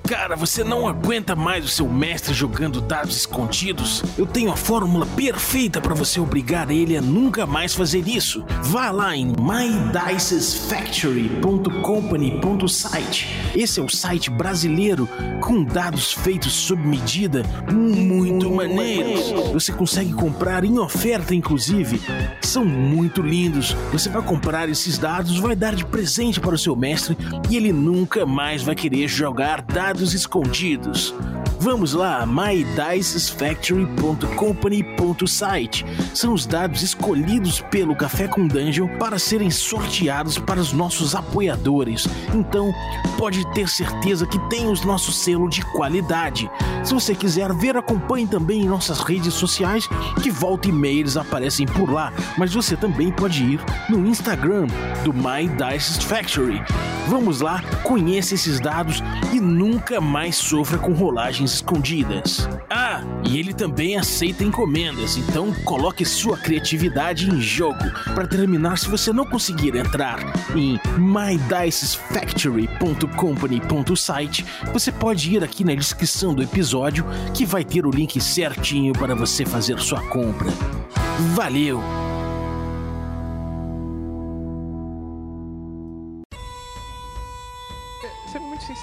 Cara, você não aguenta mais o seu mestre jogando dados escondidos? Eu tenho a fórmula perfeita para você obrigar ele a nunca mais fazer isso. Vá lá em mydicesfactory.company.site. Esse é o site brasileiro com dados feitos sob medida, muito maneiros. Você consegue comprar em oferta, inclusive. São muito lindos. Você vai comprar esses dados, vai dar de presente para o seu mestre e ele nunca mais vai querer jogar dados escondidos. Vamos lá, mydicesfactory.company.site. São os dados escolhidos pelo Café com Dungeon para serem sorteados para os nossos apoiadores. Então, pode ter certeza que tem os nossos selo de qualidade. Se você quiser ver, acompanhe também em nossas redes sociais, que volta e meia eles aparecem por lá. Mas você também pode ir no Instagram do My Dice Factory. Vamos lá, conheça esses dados e nunca mais sofra com rolagens escondidas. Ah, e ele também aceita encomendas, então coloque sua criatividade em jogo. Para terminar, se você não conseguir entrar em mydicesfactory.company.site, você pode ir aqui na descrição do episódio que vai ter o link certinho para você fazer sua compra. Valeu!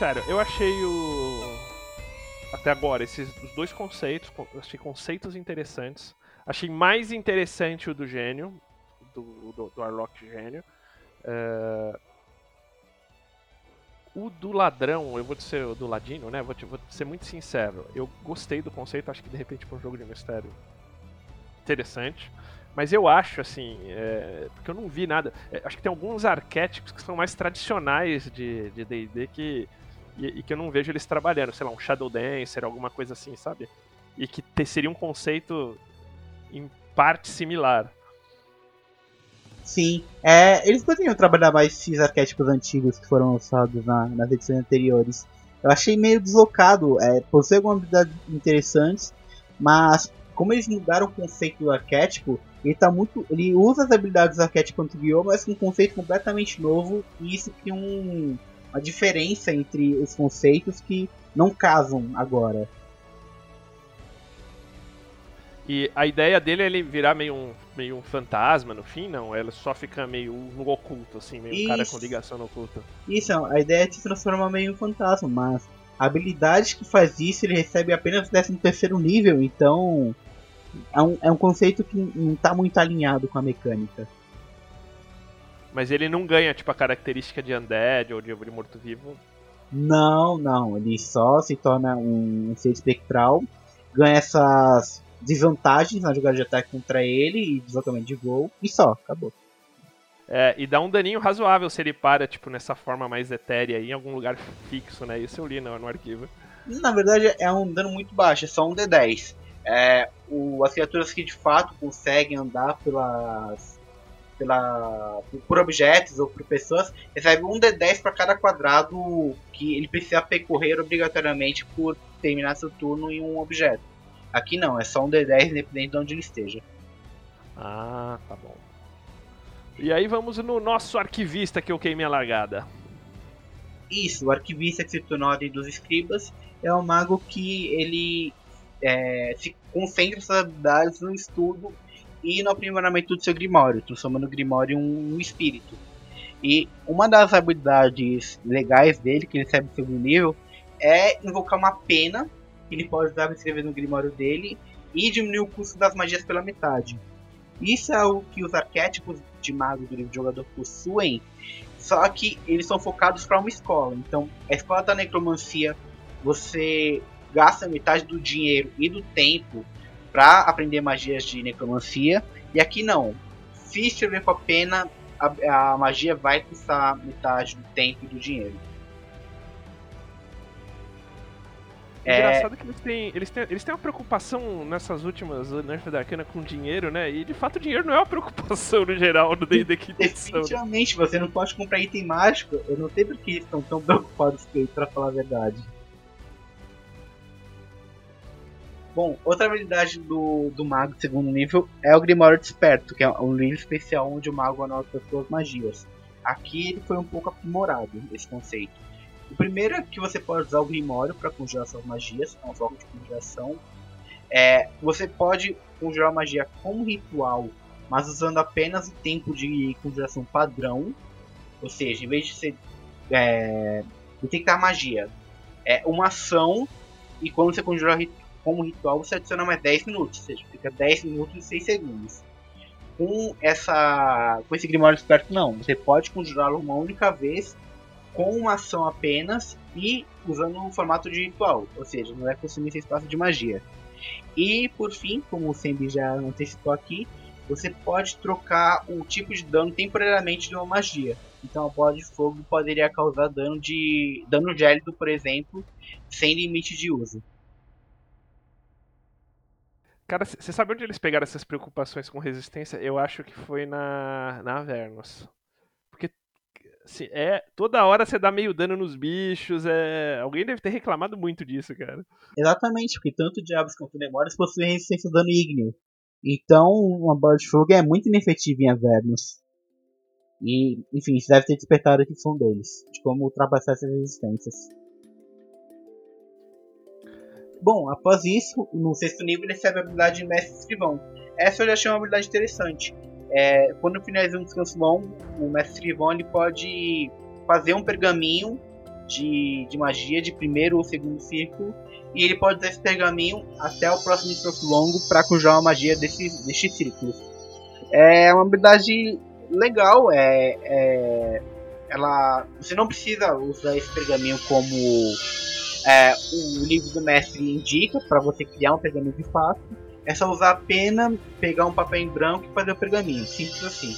Sincero, eu achei o. Até agora, esses os dois conceitos, achei conceitos interessantes. Achei mais interessante o do gênio, do, do, do Arlock gênio. Uh... O do ladrão, eu vou ser do ladino, né? Vou, te, vou ser muito sincero. Eu gostei do conceito, acho que de repente para um jogo de mistério interessante. Mas eu acho, assim, é, porque eu não vi nada. É, acho que tem alguns arquétipos que são mais tradicionais de DD que. E, e, que eu não vejo eles trabalhando, sei lá, um Shadow Dancer, alguma coisa assim, sabe? E que te, seria um conceito em parte similar. Sim, é, eles poderiam trabalhar mais esses arquétipos antigos que foram lançados na, nas edições anteriores. Eu achei meio deslocado, é, possui algumas habilidades interessantes, mas como eles mudaram o conceito do arquétipo, ele tá muito. Ele usa as habilidades do arquétipo anterior, mas com um conceito completamente novo, e isso cria um, uma diferença entre os conceitos que não casam agora. E a ideia dele é ele virar meio um, meio um fantasma no fim, não? Ela só fica meio no oculto, assim, meio isso. um cara com ligação no oculto. Isso, a ideia é se transformar meio em um fantasma, mas a habilidade que faz isso ele recebe apenas no 13 terceiro nível, então é um, é um conceito que não está muito alinhado com a mecânica. Mas ele não ganha, tipo, a característica de Undead ou de, de morto-vivo? Não, não. Ele só se torna um, um ser espectral, ganha essas desvantagens na jogada de ataque contra ele e deslocamento de voo, e só, acabou. É, e dá um daninho razoável se ele para, tipo, nessa forma mais etérea em algum lugar fixo, né? Isso eu li no, no arquivo. Na verdade é um dano muito baixo, é só um D10. É, o, as criaturas que de fato conseguem andar pelas, pela, por objetos ou por pessoas recebem um D10 para cada quadrado que ele precisa percorrer obrigatoriamente por terminar seu turno em um objeto. Aqui não, é só um D10 independente de onde ele esteja. Ah, tá bom. E aí vamos no nosso arquivista que eu queimei a largada. Isso, o arquivista que se tornou a Ordem dos Escribas é um mago que ele é, se concentra suas habilidades no estudo e no aprimoramento do seu Grimório, transformando o Grimório em um, espírito. E uma das habilidades legais dele, que ele recebe no segundo nível, é invocar uma pena que ele pode usar para escrever no Grimório dele e diminuir o custo das magias pela metade. Isso é o que os arquétipos de mago do jogador possuem, só que eles são focados para uma escola. Então, a escola da necromancia, você gasta metade do dinheiro e do tempo para aprender magias de necromancia, e aqui não. Se escrever com a pena, a, a magia vai custar metade do tempo e do dinheiro. É... Engraçado que eles têm, eles, têm, eles têm uma preocupação nessas últimas Nerf da Arcana com dinheiro, né? E de fato o dinheiro não é uma preocupação no geral no D&D que Definitivamente, você não pode comprar item mágico. Eu não sei porque eles estão tão preocupados com isso, pra falar a verdade. Bom, outra habilidade do, do mago de segundo nível é o Grimório Desperto, que é um livro especial onde o mago anota as suas magias. Aqui ele foi um pouco aprimorado, esse conceito. O primeiro é que você pode usar o Grimório para conjurar suas magias, é uma forma de conjuração. É, você pode conjurar magia como ritual, mas usando apenas o tempo de conjuração padrão. Ou seja, em vez de ser é, detectar magia, é uma ação e quando você conjurar como ritual você adiciona mais 10 minutos, ou seja, fica 10 minutos e 6 segundos. Com, essa, com esse Grimório Esperto, não. Você pode conjurá-lo uma única vez com uma ação apenas e usando um formato de ritual, ou seja, não vai consumir esse espaço de magia. E por fim, como o Sembi já antecipou aqui, você pode trocar o tipo de dano temporariamente de uma magia. Então a bola de fogo poderia causar dano de dano gélido, por exemplo, sem limite de uso. Cara, você sabe onde eles pegaram essas preocupações com resistência? Eu acho que foi na, na Avernus. Porque assim, é, toda hora você dá meio dano nos bichos. É... Alguém deve ter reclamado muito disso, cara. Exatamente, porque tanto Diabos quanto Demórios possuem resistência ao dano ígneo. Então, uma bola de fogo é muito inefetiva em Avernus. E, enfim, isso deve ter despertado a atenção deles, de como ultrapassar essas resistências. Bom, após isso, no sexto nível ele recebe a habilidade de Mestre Escrivão. Essa eu já achei uma habilidade interessante. É, quando finaliza um descanso longo, o Mestre Escrivão ele pode fazer um pergaminho de, de magia de primeiro ou segundo círculo e ele pode usar esse pergaminho até o próximo descanso longo para conjurar uma magia desse, desse círculo. É uma habilidade legal, é, é, ela, você não precisa usar esse pergaminho como é, o livro do mestre indica para você criar um pergaminho de fato. É só usar a pena, pegar um papel em branco e fazer o pergaminho. Simples assim.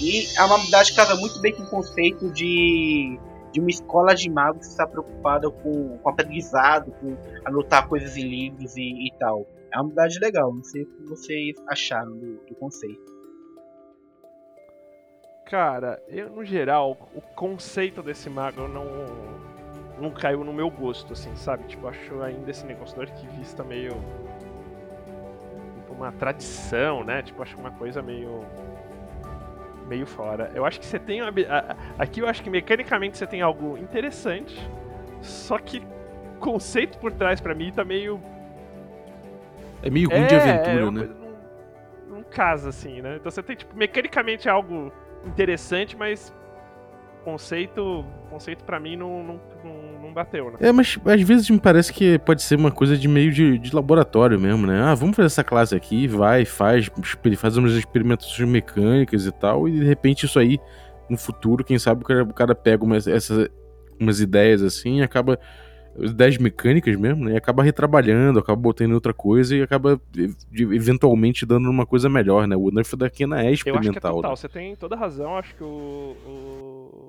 E a habilidade casa muito bem com o conceito de, de uma escola de magos que está preocupada com, com aprendizado, com anotar coisas em livros e, e tal. É uma habilidade legal, não sei o que vocês acharam do, do conceito. Cara, eu no geral, o conceito desse mago eu não não caiu no meu gosto, assim, sabe? Tipo, acho ainda esse negócio do arquivista meio. Tipo, uma tradição, né? Tipo, acho uma coisa meio. meio fora. Eu acho que você tem. Uma... Aqui eu acho que mecanicamente você tem algo interessante, só que o conceito por trás para mim tá meio. É meio ruim é, de aventura, é, né? Não, não casa, assim, né? Então você tem, tipo, mecanicamente algo interessante, mas conceito, conceito para mim não, não, não, bateu, né? É, mas às vezes me parece que pode ser uma coisa de meio de, de laboratório mesmo, né? Ah, vamos fazer essa classe aqui, vai, faz, faz umas experimentações mecânicas e tal, e de repente isso aí, no futuro, quem sabe o cara, o cara pega umas, essas, umas ideias assim e acaba ideias mecânicas mesmo, né? E acaba retrabalhando, acaba botando em outra coisa e acaba eventualmente dando uma coisa melhor, né? O Nerf da Kena é experimental. Eu acho que é total, né? você tem toda razão, acho que o, o,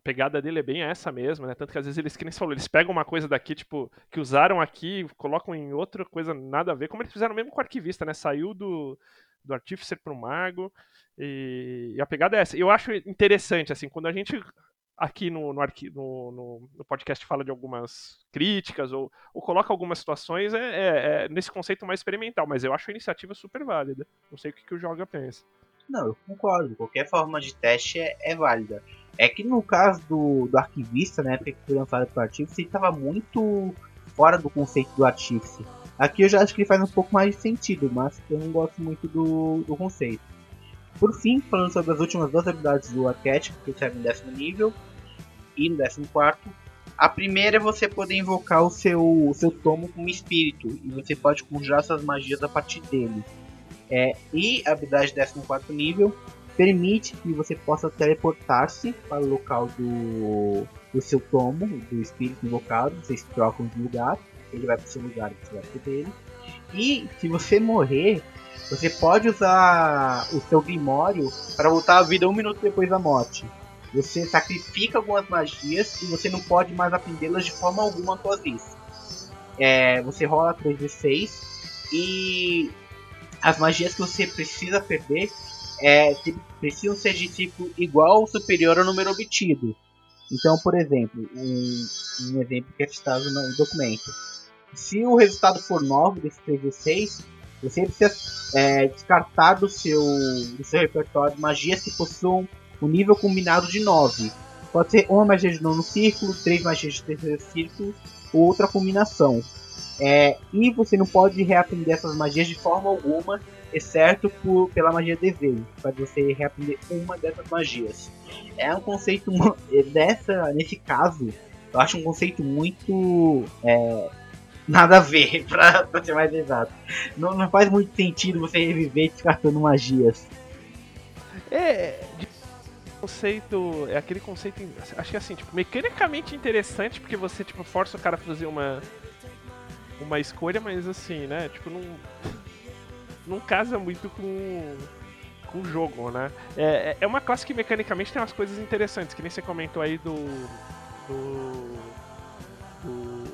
a pegada dele é bem essa mesmo, né? Tanto que às vezes eles, que nem falou, eles pegam uma coisa daqui, tipo, que usaram aqui, colocam em outra coisa nada a ver, como eles fizeram mesmo com o arquivista, né? Saiu do, do Artificer pro Mago. E, e a pegada é essa. Eu acho interessante, assim, quando a gente aqui no, no, no, no, podcast fala de algumas críticas ou, ou coloca algumas situações é, é, é, nesse conceito mais experimental, mas eu acho a iniciativa super válida. Não sei o que, que o Joga pensa. Não, eu concordo. Qualquer forma de teste é, é válida. É que no caso do, do arquivista, né, que foi lançado para o Artífice, ele estava muito fora do conceito do Artífice. Aqui eu já acho que ele faz um pouco mais de sentido, mas eu não gosto muito do, do conceito. Por fim, falando sobre as últimas duas habilidades do arquétipo, que servem no décimo nível e no décimo quarto. A primeira é você poder invocar o seu, o seu tomo como espírito, e você pode conjurar suas magias a partir dele. É, e a habilidade de 14 nível permite que você possa teleportar-se para o local do, do seu tomo, do espírito invocado. Vocês trocam de lugar, ele vai para o seu lugar e você vai para dele. E se você morrer, você pode usar o seu Grimório para voltar à vida um minuto depois da morte. Você sacrifica algumas magias e você não pode mais aprendê-las de forma alguma após isso. É, você rola 3d6 e as magias que você precisa perder é, precisam ser de tipo igual ou superior ao número obtido. Então, por exemplo, um, um exemplo que é citado no documento. Se o resultado for 9 desse 3d6, você precisa é, descartar do seu, do seu repertório magias que possuam um nível combinado de 9. Pode ser uma magia de nono círculo, três magias de terceiro círculo, ou outra combinação. É, e você não pode reaprender essas magias de forma alguma, exceto por, pela magia desejo, para você reaprender uma dessas magias. É um conceito dessa, nesse caso, eu acho um conceito muito é, nada a ver, pra, pra, ser mais exato. Não, não faz muito sentido você reviver descartando magias. É, conceito, é aquele conceito, acho que assim, tipo, mecanicamente interessante porque você tipo força o cara a fazer uma uma escolha, mas assim, né? Tipo, não. Não casa muito com, com o jogo, né? É, é, é uma classe que mecanicamente tem umas coisas interessantes, que nem você comentou aí do. do. do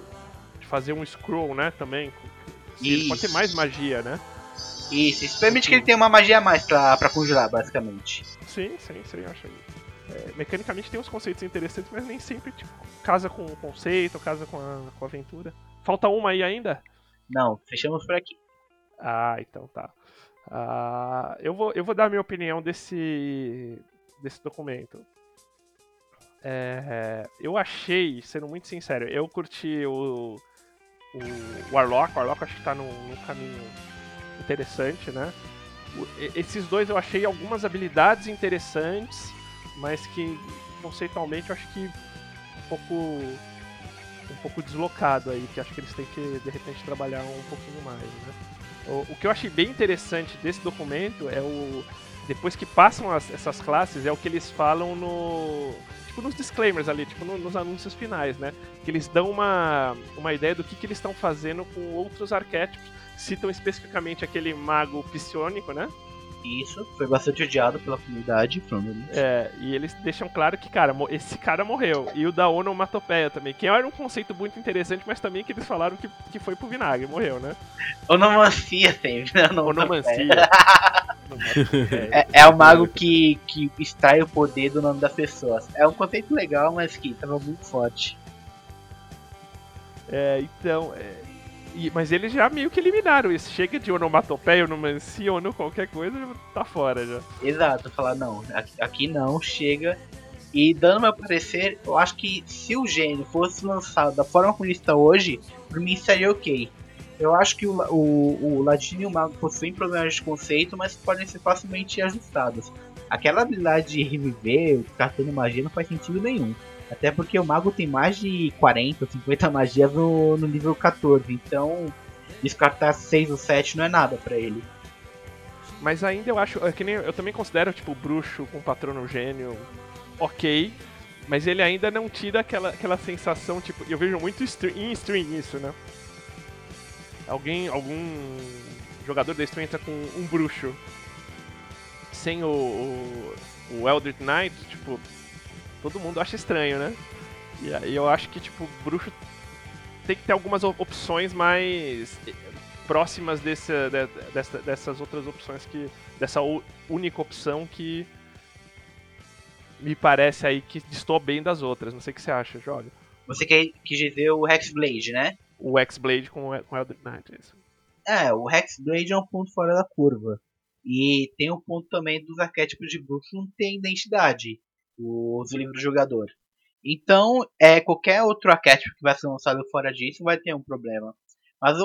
de fazer um scroll, né? Também. Ele pode ter mais magia, né? Isso, isso permite que ele tenha uma magia a mais pra, pra conjurar, basicamente. Sim, sim, sim, acho. É, mecanicamente tem uns conceitos interessantes, mas nem sempre tipo, casa com o conceito, casa com a, com a aventura. Falta uma aí ainda? Não, fechamos por aqui. Ah, então tá. Ah, eu, vou, eu vou dar a minha opinião desse, desse documento. É, eu achei, sendo muito sincero, eu curti o, o Warlock. O Warlock acho que tá num, num caminho interessante, né? esses dois eu achei algumas habilidades interessantes, mas que conceitualmente eu acho que um pouco um pouco deslocado aí, que acho que eles têm que, de repente, trabalhar um pouquinho mais, né? O, o que eu achei bem interessante desse documento é o... Depois que passam as, essas classes, é o que eles falam no... Tipo, nos disclaimers ali, tipo, no, nos anúncios finais, né? Que eles dão uma, uma ideia do que, que eles estão fazendo com outros arquétipos. Citam especificamente aquele mago psionico, né? Isso, foi bastante odiado pela comunidade, É, e eles deixam claro que, cara, esse cara morreu. E o da onomatopeia também, que era um conceito muito interessante, mas também que eles falaram que, que foi pro vinagre, morreu, né? Onomancia sempre, né? Onomancia. é, é o mago que, que extrai o poder do nome das pessoas. É um conceito legal, mas que tava muito forte. É, então, é, e, mas eles já meio que eliminaram isso. Chega de onomatopeia, onomancia, ou qualquer coisa, tá fora já. Exato, falar não, aqui, não, chega. E dando meu parecer, eu acho que se o gênio fosse lançado da forma como ele está hoje, por mim seria ok. Eu acho que o, o, o Ladino e o Mago possuem problemas de conceito, mas podem ser facilmente ajustados. Aquela habilidade de reviver, cartando magia, não faz sentido nenhum. Até porque o mago tem mais de 40, 50 magias no, no nível 14, então descartar 6 ou 7 não é nada para ele. Mas ainda eu acho, é que nem eu também considero tipo o bruxo com patrono gênio ok, mas ele ainda não tira aquela, aquela sensação, tipo, eu vejo muito em stream isso, né? Alguém, algum jogador da stream entra com um bruxo sem o, o, o Eldritch Knight, tipo, todo mundo acha estranho, né? E aí eu acho que, tipo, bruxo tem que ter algumas opções mais eh, próximas desse, de, dessa, dessas outras opções que. dessa única opção que me parece aí que distou bem das outras. Não sei o que você acha, Jólio. Você quer, quis dizer o Hexblade, né? O Hexblade com, com Eldritch Knight, isso. É, o Hexblade é um ponto fora da curva. E tem o ponto também dos arquétipos de bruxo não tem identidade, os livros do jogador. Então, é, qualquer outro arquétipo que vai ser lançado fora disso vai ter um problema. Mas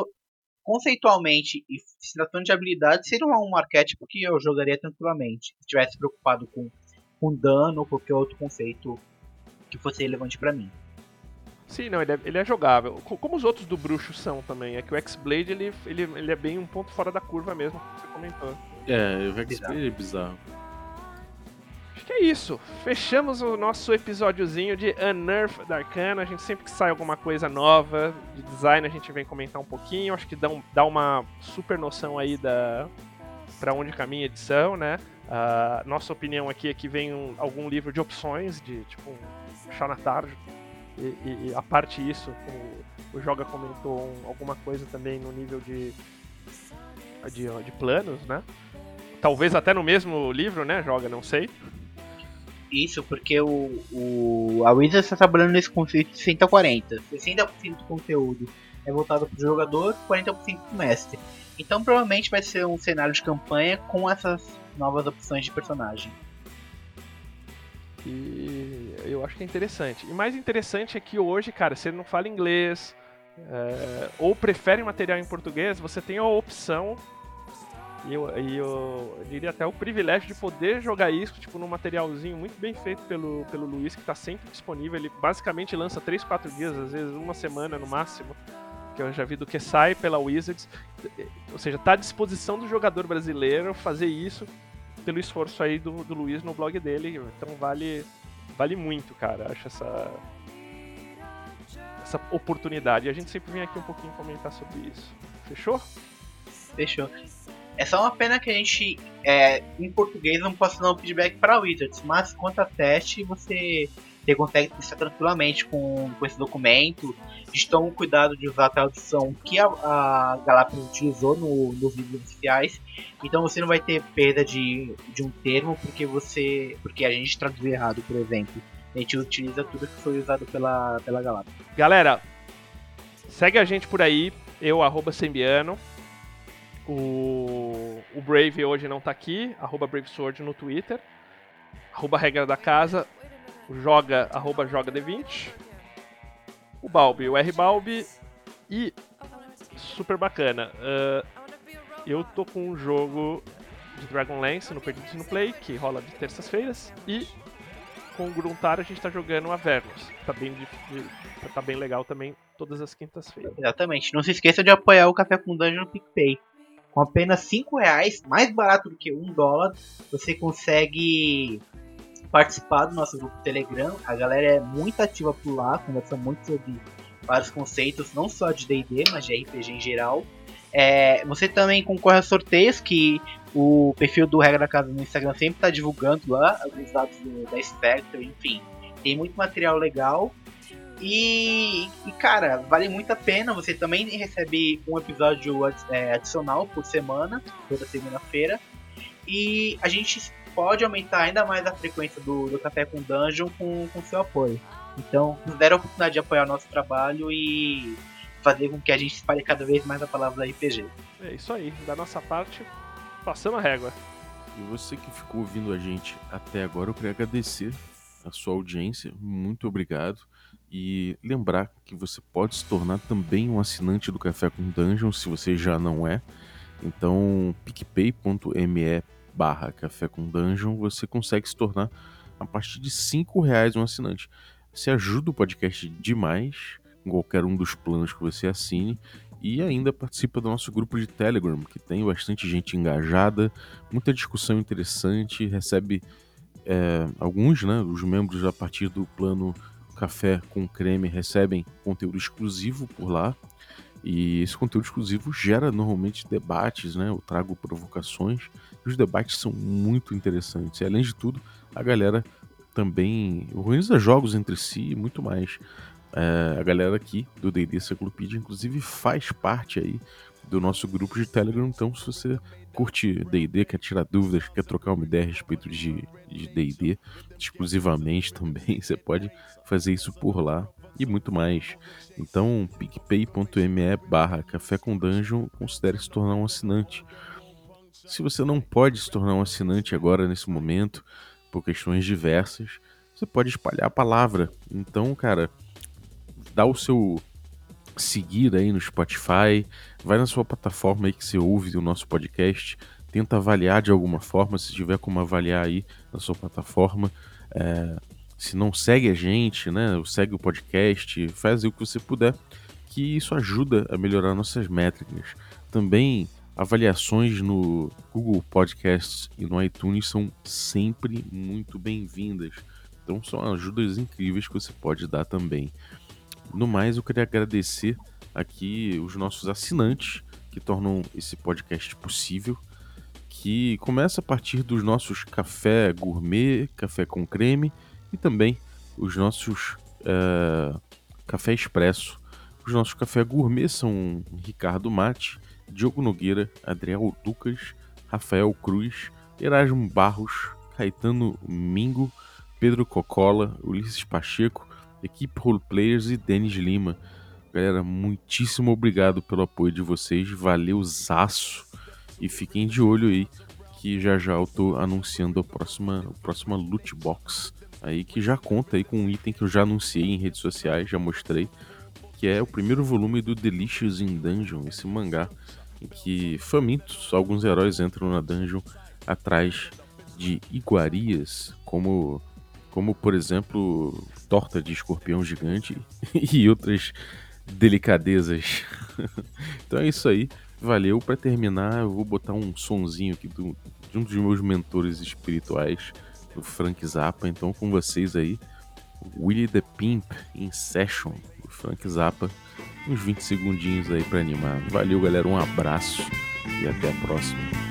conceitualmente e se tratando de habilidade, seria um arquétipo que eu jogaria tranquilamente. Se estivesse preocupado com, com dano ou qualquer outro conceito que fosse relevante para mim. Sim, não, ele é, ele é, jogável. Como os outros do bruxo são também. É que o X-Blade ele, ele, ele é bem um ponto fora da curva mesmo, como você comentou. É, o X-Blade é bizarro. Acho que é isso. Fechamos o nosso episódiozinho de Unearth da Arcana. A gente sempre que sai alguma coisa nova de design, a gente vem comentar um pouquinho. Acho que dá, um, dá uma super noção aí da para onde caminha a edição, né? Uh, nossa opinião aqui é que vem um, algum livro de opções, de tipo um chá na tarde, e, e, e a parte isso, o, o Joga comentou um, alguma coisa também no nível de, de, de planos, né? Talvez até no mesmo livro, né? Joga, não sei. Isso, porque o, o, a Wizards está trabalhando nesse conceito de 60 a 40. 60% do conteúdo é voltado para o jogador, 40% para o mestre. Então provavelmente vai ser um cenário de campanha com essas novas opções de personagem. E eu acho que é interessante. E mais interessante é que hoje, cara, você não fala inglês é, ou prefere material em português, você tem a opção e eu, e eu, diria até o privilégio de poder jogar isso tipo num materialzinho muito bem feito pelo, pelo Luiz, que está sempre disponível. Ele basicamente lança 3, 4 dias, às vezes uma semana no máximo, que eu já vi do que sai pela Wizards. Ou seja, está à disposição do jogador brasileiro fazer isso pelo esforço aí do, do Luiz no blog dele. Então vale, vale muito, cara. Acho essa, essa oportunidade. E a gente sempre vem aqui um pouquinho comentar sobre isso. Fechou? Fechou. É só uma pena que a gente, é, em português, não possa dar um feedback para Wizards, mas quanto a teste, você você consegue testar tranquilamente com, com esse documento. Tomam cuidado de usar a tradução que a, a utilizou no, nos livros oficiais. Então você não vai ter perda de, de um termo porque você. porque a gente traduziu errado, por exemplo. A gente utiliza tudo que foi usado pela, pela Galápagos. Galera, segue a gente por aí, eu, arroba Sembiano. O, o Brave hoje não tá aqui, arroba BraveSword no Twitter. Arroba regra da casa, joga, arroba joga D20, o Balbi, o R Balbi e super bacana. Uh, eu tô com um jogo de Dragonlance no Perdidos no Play, que rola de terças-feiras, e com o Gruntar a gente tá jogando Avernus. Tá bem, tá bem legal também todas as quintas-feiras. Exatamente. Não se esqueça de apoiar o Café com Dungeon no PicPay. Com apenas 5 reais, mais barato do que 1 um dólar, você consegue participar do nosso grupo Telegram. A galera é muito ativa por lá, conversa muito sobre vários conceitos, não só de D&D, mas de RPG em geral. É, você também concorre a sorteios que o perfil do Regra da Casa no Instagram sempre está divulgando lá, alguns dados do, da Spectre, enfim. Tem muito material legal. E, e, cara, vale muito a pena. Você também recebe um episódio é, adicional por semana, toda segunda-feira. E a gente pode aumentar ainda mais a frequência do, do Café com Dungeon com, com seu apoio. Então, nos deram a oportunidade de apoiar o nosso trabalho e fazer com que a gente espalhe cada vez mais a palavra RPG. É isso aí, da nossa parte, passando a régua. E você que ficou ouvindo a gente até agora, eu queria agradecer a sua audiência, muito obrigado. E lembrar que você pode se tornar também um assinante do Café com Dungeon, se você já não é. Então, picpay.me barra Café com Dungeon, você consegue se tornar a partir de cinco reais um assinante. Você ajuda o podcast demais, em qualquer um dos planos que você assine, e ainda participa do nosso grupo de Telegram, que tem bastante gente engajada, muita discussão interessante, recebe é, alguns, né, os membros a partir do plano Café com Creme recebem conteúdo exclusivo por lá, e esse conteúdo exclusivo gera normalmente debates, né? Eu trago provocações. E os debates são muito interessantes. E além de tudo, a galera também organiza jogos entre si e muito mais. É, a galera aqui do D&D Cyclopedia, inclusive, faz parte aí do nosso grupo de Telegram. Então, se você curte D&D, quer tirar dúvidas, quer trocar uma ideia a respeito de D&D, exclusivamente também, você pode fazer isso por lá e muito mais. Então, picpay.me barra café com dungeon, considere se tornar um assinante. Se você não pode se tornar um assinante agora nesse momento, por questões diversas, você pode espalhar a palavra. Então, cara, dá o seu seguir aí no Spotify, vai na sua plataforma aí que você ouve o nosso podcast, tenta avaliar de alguma forma, se tiver como avaliar aí na sua plataforma. É, se não segue a gente, né, segue o podcast, faz o que você puder, que isso ajuda a melhorar nossas métricas. Também avaliações no Google Podcasts e no iTunes são sempre muito bem-vindas. Então são ajudas incríveis que você pode dar também. No mais, eu queria agradecer aqui os nossos assinantes que tornam esse podcast possível, que começa a partir dos nossos café gourmet, café com creme e também os nossos uh, café expresso. Os nossos café gourmet são Ricardo Mate, Diogo Nogueira, Adriel Lucas, Rafael Cruz, Erasmo Barros, Caetano Mingo, Pedro Cocola, Ulisses Pacheco, equipe Roleplayers e Denis Lima. Galera, muitíssimo obrigado pelo apoio de vocês, valeu zaço. E fiquem de olho aí, que já já eu tô anunciando a próxima, a próxima loot box aí, que já conta aí com um item que eu já anunciei em redes sociais, já mostrei, que é o primeiro volume do Delicious in Dungeon, esse mangá em que famintos, alguns heróis entram na dungeon atrás de iguarias, como como por exemplo torta de escorpião gigante e outras delicadezas. então é isso aí. Valeu. Para terminar, eu vou botar um sonzinho aqui do, de um dos meus mentores espirituais, do Frank Zappa. Então com vocês aí, Willie the Pimp in Session, do Frank Zappa. Uns 20 segundinhos aí para animar. Valeu, galera. Um abraço e até a próxima.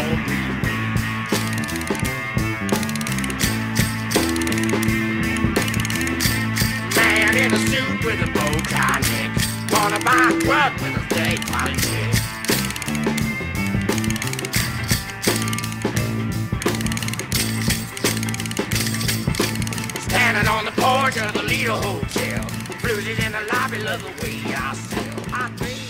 with a bow tie neck. Wanna buy truck with a day body. Standing on the porch of the Lido Hotel. Blues in the lobby, love the way I sell. I think